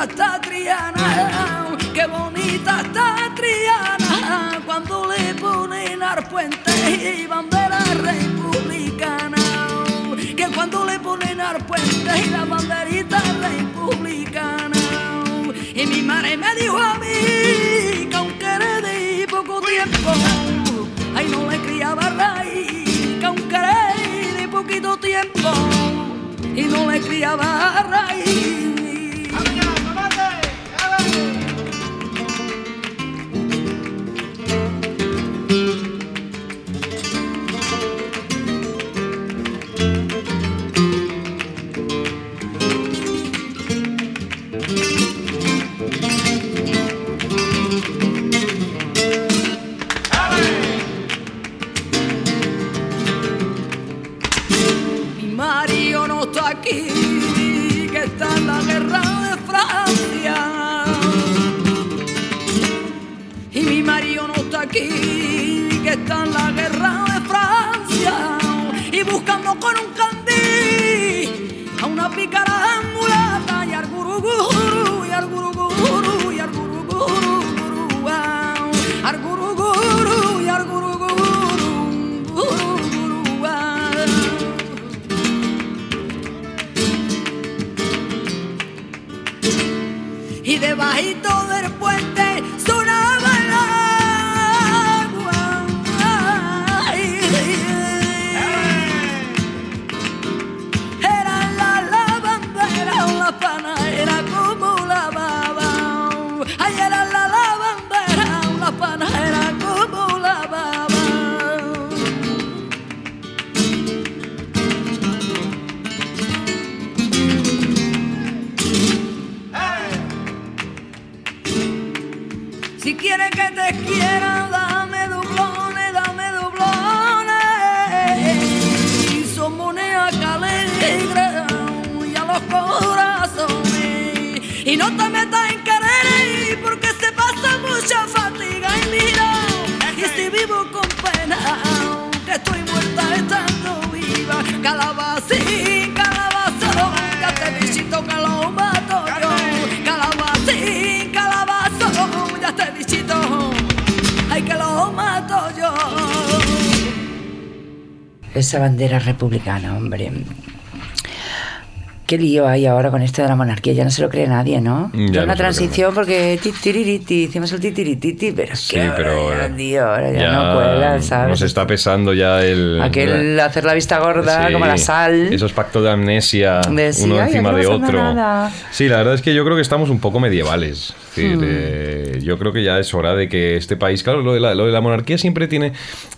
bonita está Triana, qué bonita está Triana, cuando le ponen al puente y bandera republicana. Que cuando le ponen al puente y la banderita republicana. Y mi madre me dijo a mí que aunque era de poco tiempo, ay no le criaba raíz, que aunque era de poquito tiempo, y no le criaba raíz. Esa bandera republicana, hombre. Qué lío hay ahora con esto de la monarquía, ya no se lo cree nadie, ¿no? Se una transición porque titiririti, hicimos el titirititi, pero es Sí, ahora pero ya, eh, tío, ahora ya, no cuela, ¿sabes? Nos está pesando ya el. Aquel hacer la vista gorda Sí, como la sal. Esos pactos de amnesia, De sí, uno ay, encima de otro. nada. Sí, la verdad es que yo creo que estamos un poco medievales. Es decir, Hmm. eh, yo creo que ya es hora de que este país, claro, lo de la, lo de la monarquía siempre tiene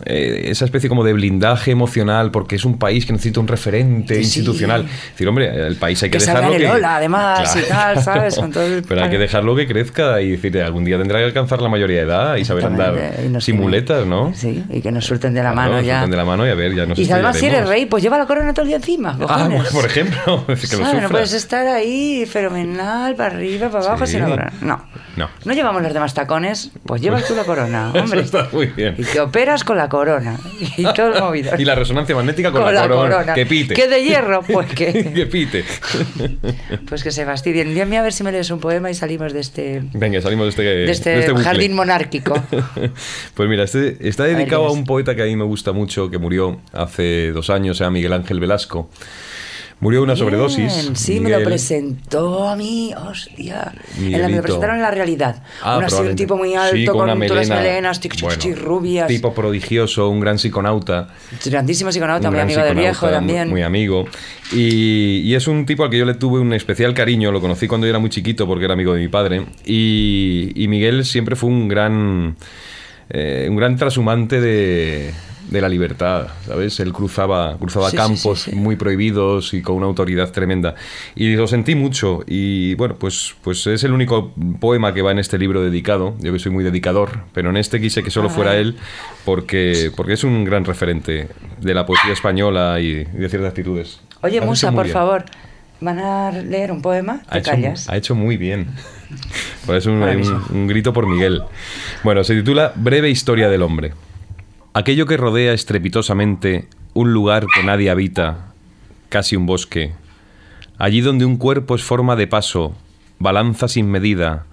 eh, esa especie como de blindaje emocional porque es un país que necesita un referente institucional. Es decir, hombre, el país hay que, Que dejarlo que... Ola, además, y tal, ¿sabes? Con el- Pero hay que dejarlo que crezca y decir, algún día tendrá que alcanzar la mayoría de edad y saber andar Exactamente, y nos sin tiene- muletas, ¿no? Sí, y que nos suelten de la Claro, mano nos ya. suelten de la mano y a ver, ya nos y además si eres rey, pues lleva la corona todo el día encima. Ah, bueno, por ejemplo, es que lo. No puedes estar ahí fenomenal, para arriba, para abajo, Sí. sin la corona. No. No. No llevamos los demás tacones, pues llevas tú la corona, hombre. Eso está muy bien. Y te operas con la corona. Y todo el movido. Y la resonancia magnética con, la, corona. Que pite. Que de hierro, pues que. que pite. Pues que se fastidien. Dígame a ver si me lees un poema y salimos de este, Venga, salimos de este, de este, de este jardín monárquico. pues mira, este está dedicado a, ¿quién es? un poeta que a mí me gusta mucho, que murió hace dos años, se llama Miguel Ángel Velasco. Murió de una sobredosis. Sí, me lo presentó a mí, hostia. En la, me lo presentaron en la realidad. Ah, un, así, un tipo muy alto, Sí, con, una todas las melena. melenas, tic, tic, Bueno, tic, rubias. Tipo prodigioso, un gran psiconauta. Grandísimo psiconauta, muy amigo del viejo también. Muy, muy amigo. Y, y es un tipo al que yo le tuve un especial cariño. Lo conocí cuando yo era muy chiquito porque era amigo de mi padre. Y, y Miguel siempre fue un gran, eh, un gran trashumante de, de la libertad, ¿sabes? Él cruzaba, cruzaba Sí, campos sí, sí. muy prohibidos y con una autoridad tremenda. Y lo sentí mucho. Y bueno, pues, pues es el único poema que va en este libro dedicado. Yo que soy muy dedicador, pero en este quise que solo fuera él porque, porque es un gran referente de la poesía española y, y de ciertas actitudes. Oye, has Musa, por bien. favor, ¿van a leer un poema? Ha ¿Te hecho, callas? ha hecho muy bien. Pues es un grito por Miguel. Bueno, se titula Breve historia del hombre. Aquello que rodea estrepitosamente un lugar que nadie habita, casi un bosque. Allí donde un cuerpo es forma de paso, balanza sin medida,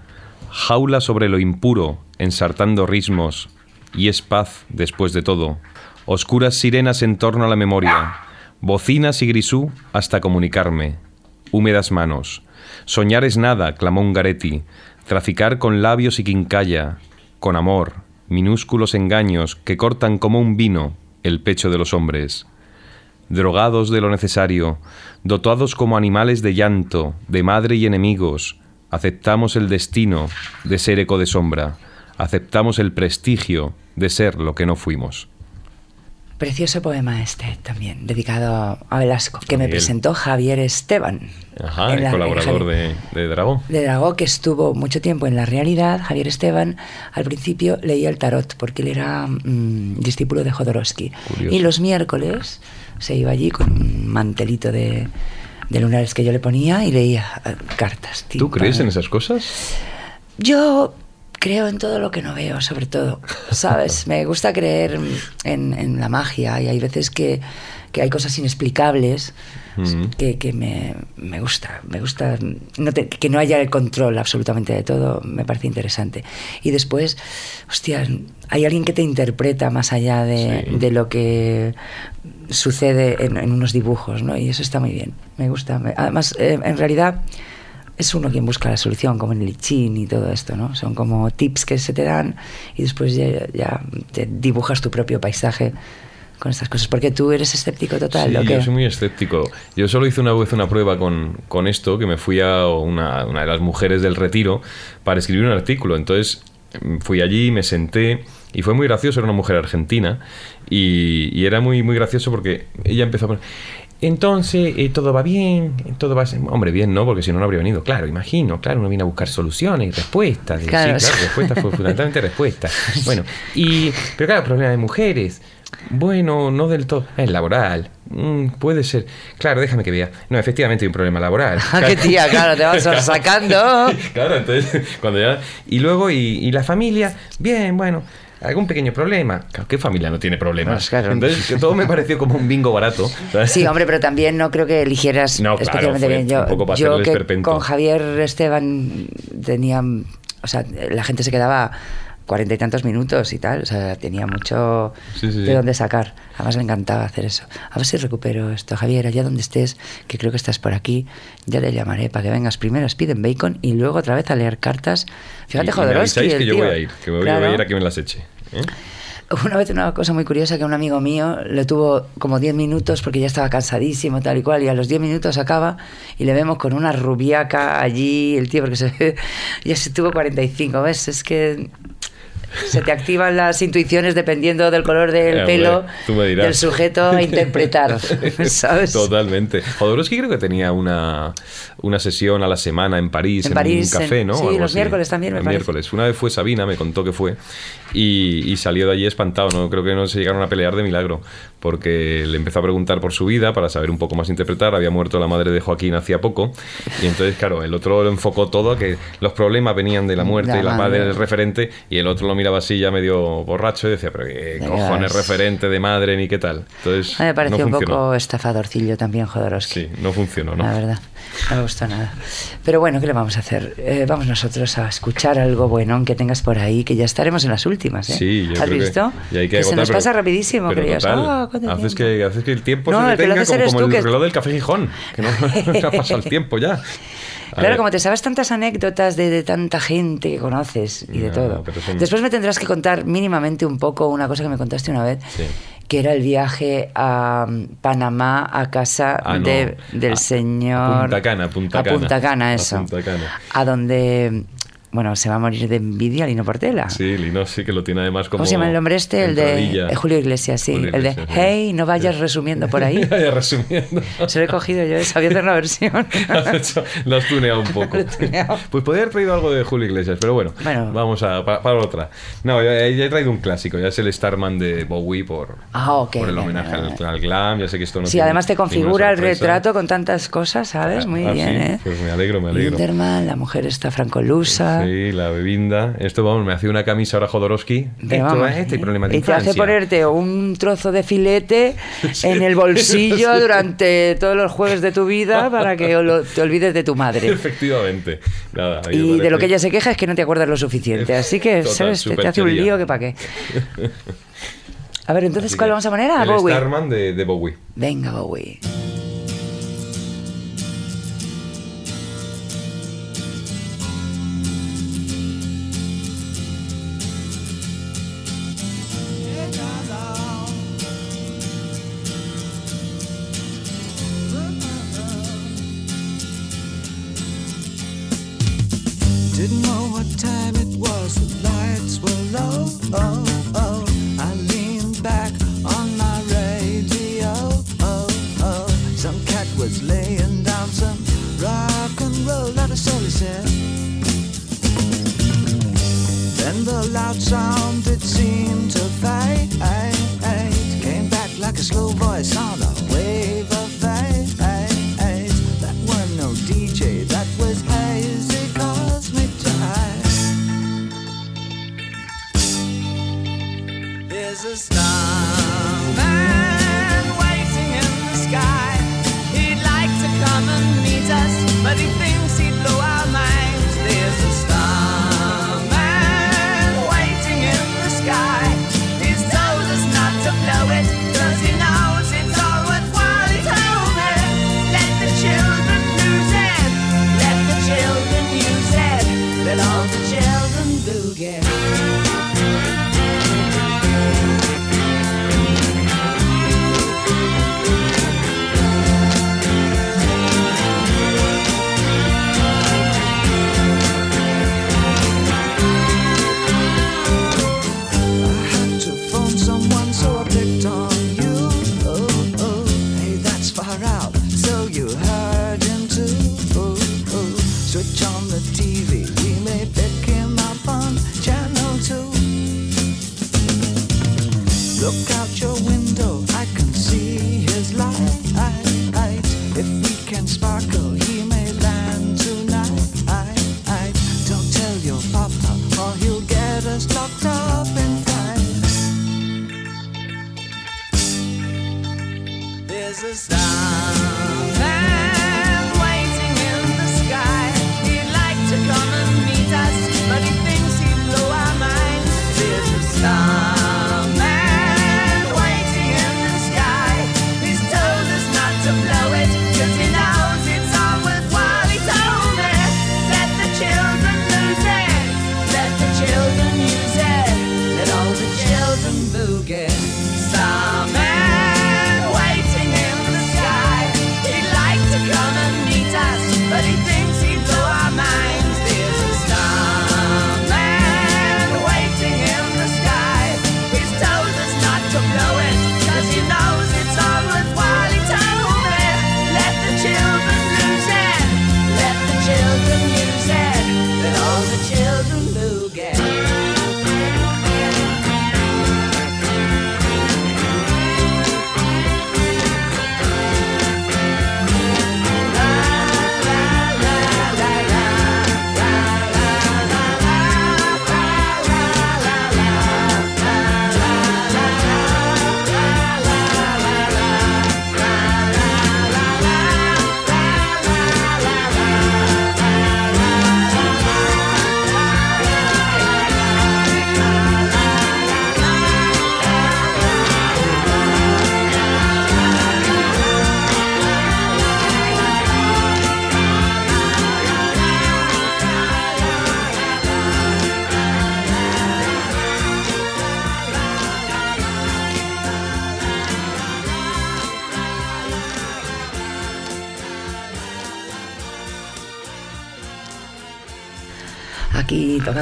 jaula sobre lo impuro, ensartando rismos, y es paz después de todo. Oscuras sirenas en torno a la memoria, bocinas y grisú hasta comunicarme. Húmedas manos. Soñar es nada, clamó Ungaretti. Traficar con labios y quincalla, con amor, minúsculos engaños que cortan como un vino el pecho de los hombres drogados de lo necesario, dotados como animales de llanto, de madre y enemigos, aceptamos el destino de ser eco de sombra, aceptamos el prestigio de ser lo que no fuimos. Precioso poema este también, dedicado a Velasco, que me presentó Javier Esteban. Ajá, el la- colaborador de, de Dragón. de Dragó, que estuvo mucho tiempo en la realidad, Javier Esteban, al principio leía el tarot, porque él era mm, discípulo de Jodorowsky. Curioso. Y los miércoles se iba allí con un mantelito de, de lunares que yo le ponía y leía eh, cartas. ¿Tú crees en esas cosas? Yo creo en todo lo que no veo, sobre todo. ¿Sabes? Me gusta creer en, en la magia y hay veces que, que hay cosas inexplicables Mm. que, que me, me gusta. Me gusta no te- que no haya el control absolutamente de todo, me parece interesante. Y después, hostia, hay alguien que te interpreta más allá de, Sí. de lo que sucede en, en unos dibujos, ¿no? Y eso está muy bien. Me gusta. Además, eh, en realidad es uno quien busca la solución, como en el I Ching y todo esto, ¿no? Son como tips que se te dan y después ya, ya te dibujas tu propio paisaje con estas cosas. Porque tú eres escéptico total, Sí, ¿o qué? yo soy muy escéptico. Yo solo hice una vez una prueba con, con esto, que me fui a una, una de las mujeres del retiro para escribir un artículo. Entonces mm, fui allí, me senté y fue muy gracioso, era una mujer argentina y, y era muy, muy gracioso porque ella empezó a poner... Entonces, eh, todo va bien, todo va a ser... Hombre, bien, ¿no? Porque si no, no habría venido. Claro, imagino, claro, uno viene a buscar soluciones y respuestas. Claro. Sí, claro, respuesta fue fundamentalmente respuesta. Bueno, y... Pero claro, problema de mujeres. Bueno, no del todo. Es laboral. Mm, puede ser. Claro, déjame que vea. No, efectivamente hay un problema laboral. Ah, qué tía, claro, te vas sacando. Claro, entonces, cuando ya... Y luego, y, y la familia, bien, bueno, algún pequeño problema. Claro, ¿qué familia no tiene problemas? Pues claro. Entonces, que todo me pareció como un bingo barato. ¿sabes? Sí, hombre, pero también no creo que eligieras No, claro, especialmente fue bien. Yo, un poco para yo que con Javier Esteban tenía, o sea, la gente se quedaba cuarenta y tantos minutos y tal, o sea, tenía mucho Sí, sí, de dónde sacar. Además le encantaba hacer eso. A ver si recupero esto, Javier, allá donde estés, que creo que estás por aquí, ya te llamaré para que vengas primero a Speed and Bacon y luego otra vez a leer cartas. Fíjate, me Jodorowsky, avisáis el que yo tío. voy a ir, que me voy Claro. a ir a que me las eche. ¿eh? Una vez una cosa muy curiosa que un amigo mío lo tuvo como 10 minutos porque ya estaba cansadísimo tal y cual y a los 10 minutos acaba y le vemos con una rubiaca allí el tío porque se ya se tuvo 45 ves es que se te activan las intuiciones dependiendo del color del Eh, pelo del sujeto a interpretar ¿sabes? Totalmente. Jodorowsky creo que tenía una, una sesión a la semana en París, En en, París, un café, en- ¿no? sí, los así. miércoles también, me miércoles. Una vez fue Sabina, me contó que fue, y, y salió de allí espantado, ¿no? Creo que no se llegaron a pelear de milagro, porque le empezó a preguntar por su vida para saber un poco más interpretar. Había muerto la madre de Joaquín hacía poco, y entonces, claro, el otro lo enfocó todo a que los problemas venían de la muerte La y la madre. madre del referente, y el otro lo miraba así ya medio borracho y decía, pero qué cojones referente de madre ni qué tal. Entonces, me pareció no un poco estafadorcillo también Jodorowsky Sí, no funcionó, ¿no? La verdad, gustó nada. Pero bueno, ¿qué le vamos a hacer? Eh, vamos nosotros a escuchar algo bueno que tengas por ahí, que ya estaremos en las últimas. ¿eh? Sí, yo ¿Has creo que- visto? y hay que se agotar, nos pero- pasa rapidísimo, pero creías. total, "Ah, ¿cuánto haces, tiempo?". que, haces que el tiempo No, se que detenga como, como tú, el que- reloj del café Gijón, que no, ha pasado el tiempo ya. A Claro, ver, como te sabes tantas anécdotas de, de tanta gente que conoces y de No, todo. pero son- Después me tendrás que contar mínimamente un poco una cosa que me contaste una vez, Sí. Que era el viaje a mm, Panamá a casa Ah, no. de- del A- señor... a Punta Cana, Punta a Cana. Punta Cana, A eso. Punta Cana. A donde, bueno, se va a morir de envidia Lino Portela. Sí, Lino sí que lo tiene además como... ¿Cómo se llama el hombre este? El de eh, Julio Iglesias, sí. Julio el de, Iglesias, hey, no vayas resumiendo por ahí. Ya resumiendo. Se lo he cogido yo, sabía hacer una versión. Has hecho- lo has tuneado un poco. Lo he tuneado. Pues podría haber traído algo de Julio Iglesias, pero bueno, Bueno. vamos a pa- para, otra. No, ya, ya he traído un clásico, ya es el Starman de Bowie por, Ah, por el homenaje bien, al, bien. al glam. Ya sé que esto no Sí, tiene además te configura el retrato con tantas cosas, ¿sabes? Muy Ah, bien, sí, ¿eh? Pues me alegro, me alegro. Linderman, la mujer está francolusa. Sí, la bebinda. Esto, vamos, me hacía una camisa ahora Jodorowsky. Vamos, este ¿eh? problema de y te hace ponerte un trozo de filete en el bolsillo Sí. durante todos los jueves de tu vida para que te olvides de tu madre. Efectivamente. Nada, Y me de lo parece- que ella se queja es que no te acuerdas lo suficiente. Así que, Total, ¿sabes? Te, te hace un lío que para qué. A ver, entonces, Así ¿cuál vamos a poner? A el Bowie. Starman de, de Bowie. Venga, Bowie.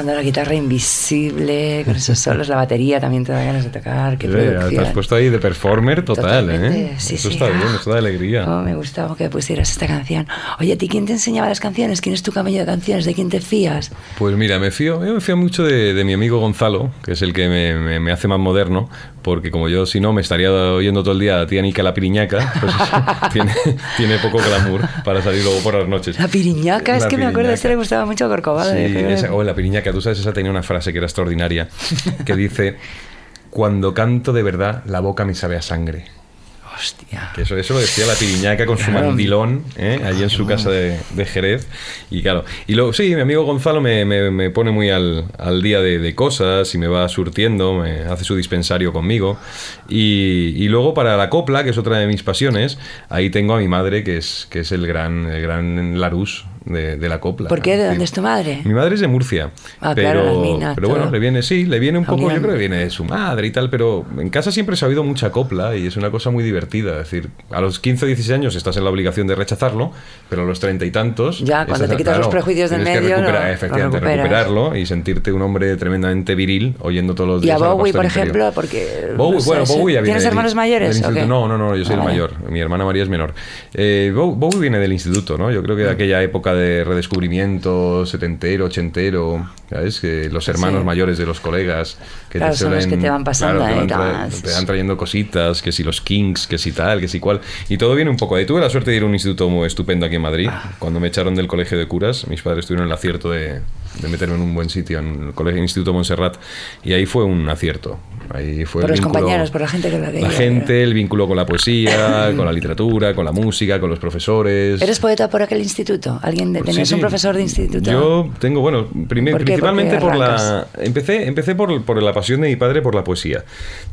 Tocando la guitarra invisible, con esos solos, la batería también te da ganas de tocar. Qué Eh, Te has puesto ahí de performer total, Totalmente, ¿eh? sí, eso sí. está bien, eso da alegría. Oh, me gustaba que pusieras esta canción. Oye, ¿a ti quién te enseñaba las canciones? ¿Quién es tu camello de canciones? ¿De quién te fías? Pues mira, me fío, yo me fío mucho de, de mi amigo Gonzalo, que es el que me, me- me hace más moderno, porque como yo si no me estaría oyendo todo el día a tía Nica la piriñaca, pues tiene, tiene poco glamour para salir luego por las noches. La piriñaca, es La que me acuerdo, a piriñaca. le gustaba mucho a Corcovado. Sí, esa- o la piriñaca, tú sabes, esa tenía una frase que era extraordinaria, que dice, cuando canto de verdad, la boca me sabe a sangre. Hostia. Que eso, eso lo decía la piriñaca con su mandilón ¿eh? allí en su casa de, de Jerez. Y claro, y luego sí, mi amigo Gonzalo me, me- me pone muy al, al día de, de cosas y me va surtiendo, me hace su dispensario conmigo. Y, y luego para la copla, que es otra de mis pasiones, ahí tengo a mi madre, que es, que es el gran, el gran Larus de, de la copla. ¿Por qué? ¿De dónde es tu madre? Mi madre es de Murcia. Ah, pero, claro, minas, pero bueno, todo. le viene, sí, le viene un poco, yo creo que viene de su madre y tal, pero en casa siempre se ha oído mucha copla y es una cosa muy divertida. Es decir, a los 15 o 16 años estás en la obligación de rechazarlo, pero a los treinta y tantos. Ya, cuando estás- te quitas los prejuicios del tienes que medio, recuperar- lo- lo efectivamente, recuperas. recuperarlo y sentirte un hombre tremendamente viril oyendo todos los Y a días. Bowie, por ejemplo, porque... Bowie, no sé, bueno. Bowie ya viene ¿Tienes hermanos mayores? o instituto. qué? No, no, no, yo soy Ah, el vale. mayor. Mi hermana María es menor. Eh, Bow- Bowie viene del instituto, ¿no? Yo creo que de aquella época de redescubrimiento setentero, ochentero, ¿sabes? Que los hermanos Sí. mayores de los colegas que Claro, son los suelen- que te van pasando claro, te ahí, van, tal. te van trayendo cositas, que si los Kings, que si tal, que si cual. Y todo viene un poco ahí. Tuve la suerte de ir a un instituto muy estupendo aquí en Madrid. Ah. Cuando me echaron del colegio de curas, mis padres tuvieron el acierto de, de meterme en un buen sitio, en el colegio Instituto Montserrat. Y ahí fue un acierto. Ahí fue Por los vínculo- compañeros, por la gente que lo veía. la gente, el vínculo con la poesía, con la literatura, con la música, con los profesores. ¿Eres poeta por aquel instituto? ¿Alguien de, Sí, tenías un sí. profesor de instituto? Yo tengo, bueno, prim- ¿Por principalmente ¿Por por, la. Empecé, empecé por, por la pasión de mi padre por la poesía.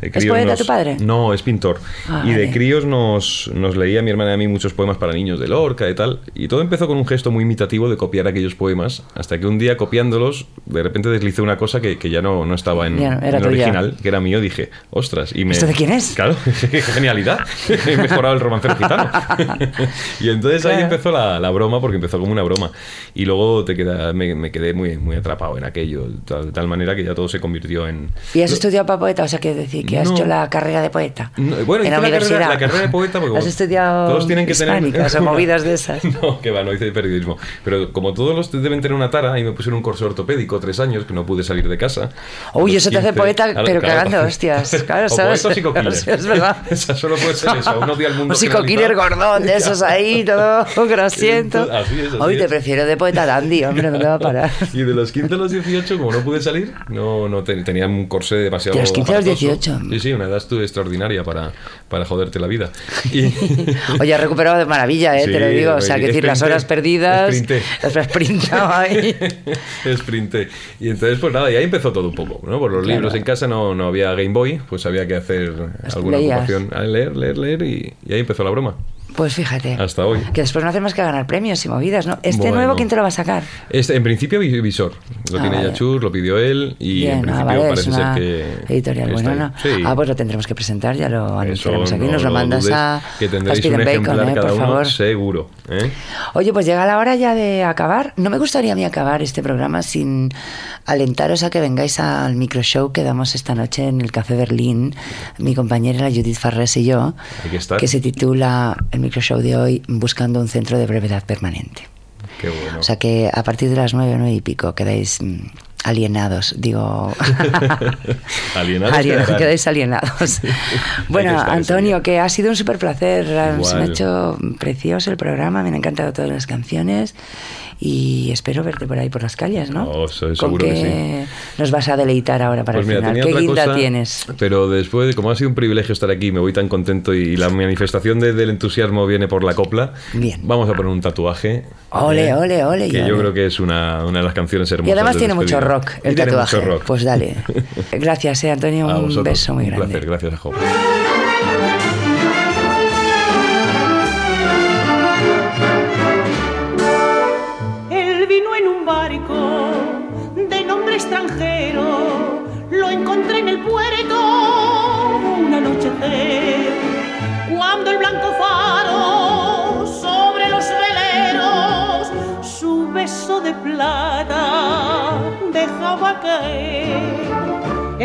De críos poeta tu padre? No, es pintor. Ah, y de vale. críos nos, nos leía mi hermana y a mí muchos poemas para niños de Lorca y tal. Y todo empezó con un gesto muy imitativo de copiar aquellos poemas. Hasta que un día copiándolos, de repente deslicé una cosa que, que ya no, no estaba en, Ya era en original, que era mío. Dije, ostras. Y me, ¿Esto de quién es? Claro, qué genialidad. He mejorado el romancero gitano. y entonces ahí Claro. empezó la, la broma, porque empezó como una broma. Y luego te queda, me, me quedé muy, muy atrapado en aquello, de tal manera que ya todo se convirtió en... ¿Y has estudiado para poeta? O sea, que decir que has No. hecho la carrera de poeta. No, bueno, en la la, carrera, universidad. la carrera de poeta porque ¿Has estudiado todos tienen que tener o movidas de esas? No, que va, no hice periodismo. Pero como todos los deben tener una tara, y me pusieron un curso ortopédico tres años, que no pude salir de casa. Uy, eso te hace 15, poeta, pero claro. hostias. Claro, o ¿sabes? poeta o psico-killer. Sí, es verdad. Esa solo puede ser eso, uno odia al mundo Un generalizado. gordón de esos ahí, todo grasiento. Así es, así Hoy te es. prefiero de poeta dandy, hombre, no te va a parar. Y de los 15 a los 18, como no pude salir, no, no te- tenía un corsé demasiado. De los 15 a los aparatoso. 18. Sí, sí, una edad extraordinaria para, para joderte la vida. Y, Oye, has recuperado de maravilla, ¿eh? Sí, te lo digo. O sea, que decir, las horas perdidas. sprinté. Las sprintaba ahí. Sprinté. Y entonces, pues nada, y ahí empezó todo un poco, ¿no? Por los Claro. libros en casa no, no había Game Boy, pues había que hacer alguna leías. ocupación. A leer, leer, leer, y, y ahí empezó la broma. Pues fíjate. Hasta hoy. Que después no hace más que ganar premios y movidas, ¿no? Este Bueno. nuevo, ¿quién te lo va a sacar? Este, en principio, vi- Visor. Lo Ah, tiene vale. Yachur, lo pidió él, y en Bien, ah, principio vale, es parece ser que. editorial buena. ¿no? Sí. Ah, pues lo tendremos que presentar, ya lo anunciaremos aquí. no Nos lo mandas dudes, a, que a tendréis Speed un and Bacon, ¿eh? cada por uno, favor. seguro. ¿eh? Oye, pues llega la hora ya de acabar. No me gustaría a mí acabar este programa sin alentaros a que vengáis al microshow que damos esta noche en el Café Berlín, mi compañera Judith Farrés y yo, Hay que estar. que se titula el microshow de hoy Buscando un centro de brevedad permanente. Qué bueno. O sea que a partir de las nueve, nueve y pico quedáis mm, alienados, digo... Alienados Alienados, quedarán. quedáis alienados. bueno, que Antonio, que ha sido un súper placer. Se me ha hecho precioso el programa, me han encantado todas las canciones y espero verte por ahí por las calles, ¿no? Oh, so- ¿Con seguro que qué nos vas a deleitar ahora para Pues el mira, final? ¿Qué guinda cosa, tienes? Pero después, como ha sido un privilegio estar aquí, me voy tan contento y, la manifestación de- del entusiasmo viene por la copla. Bien. Vamos a poner un tatuaje. Ole, ¿eh? ole, ole, Que yo ole. creo que es una, una de las canciones hermosas. Y además de tiene mucho despedida. Rock el tatuaje. mucho rock. Pues dale. Gracias, eh, Antonio. A Un vosotros, beso muy un grande. placer, gracias a Job.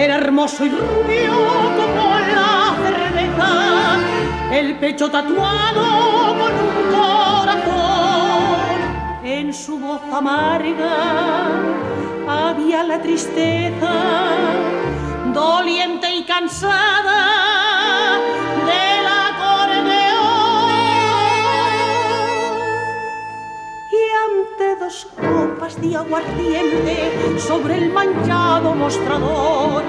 Era hermoso y rubio como la cerveza, el pecho tatuado con un corazón. En su voz amarga había la tristeza, doliente y cansada copas de aguardiente sobre el manchado mostrador,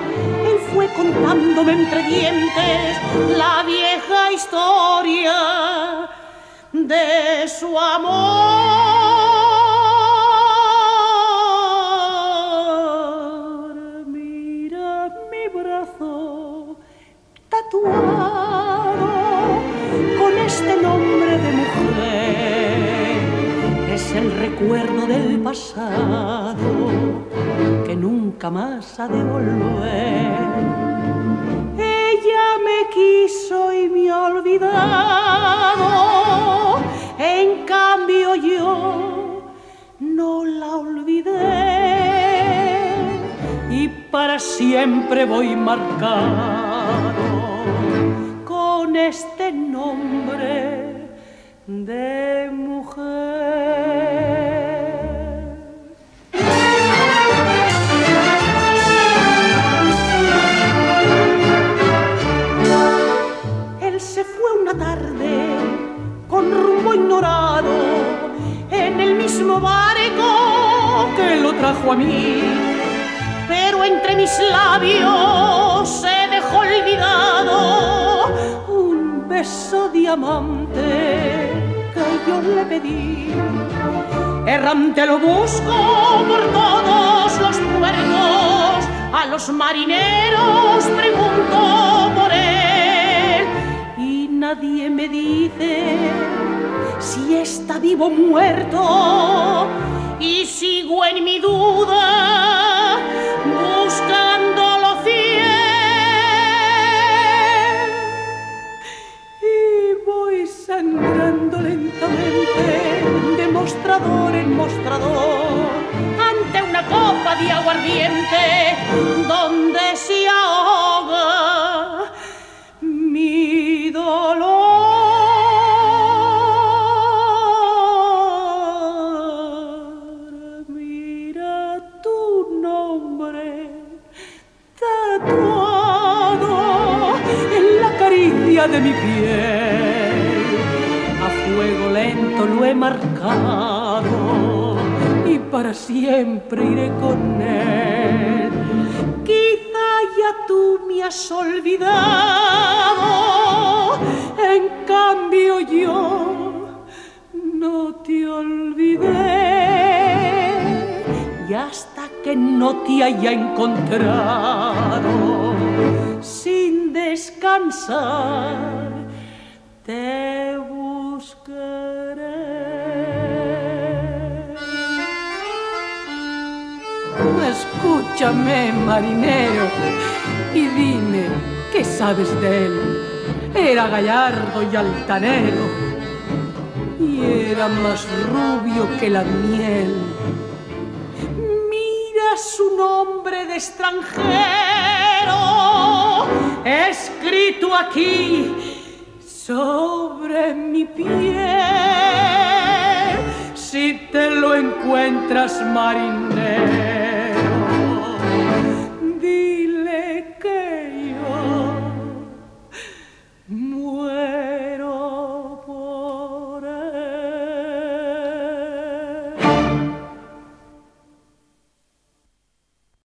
él fue contándome entre dientes la vieja historia de su amor. Mira mi brazo tatuado Es el recuerdo del pasado que nunca más ha de volver. Ella me quiso y me ha olvidado, en cambio yo no la olvidé. Y para siempre voy marcado con este nombre de mujer. Él se fue una tarde con rumbo ignorado en el mismo barco que lo trajo a mí. Pero entre mis labios se dejó olvidado beso diamante que yo le pedí. Errante lo busco por todos los puertos, a los marineros pregunto por él. Y nadie me dice si está vivo o muerto. Y sigo en mi duda lentamente de mostrador en mostrador ante una copa de aguardiente donde se ahoga lo he marcado y para siempre iré con él. Quizá ya tú me has olvidado, en cambio yo no te olvidé. Y hasta que no te haya encontrado, sin descansar, te buscaré. Escúchame, marinero, y dime qué sabes de él. Era gallardo y altanero, y era más rubio que la miel. Mira su nombre de extranjero, escrito aquí sobre mi piel. Si te lo encuentras, marinero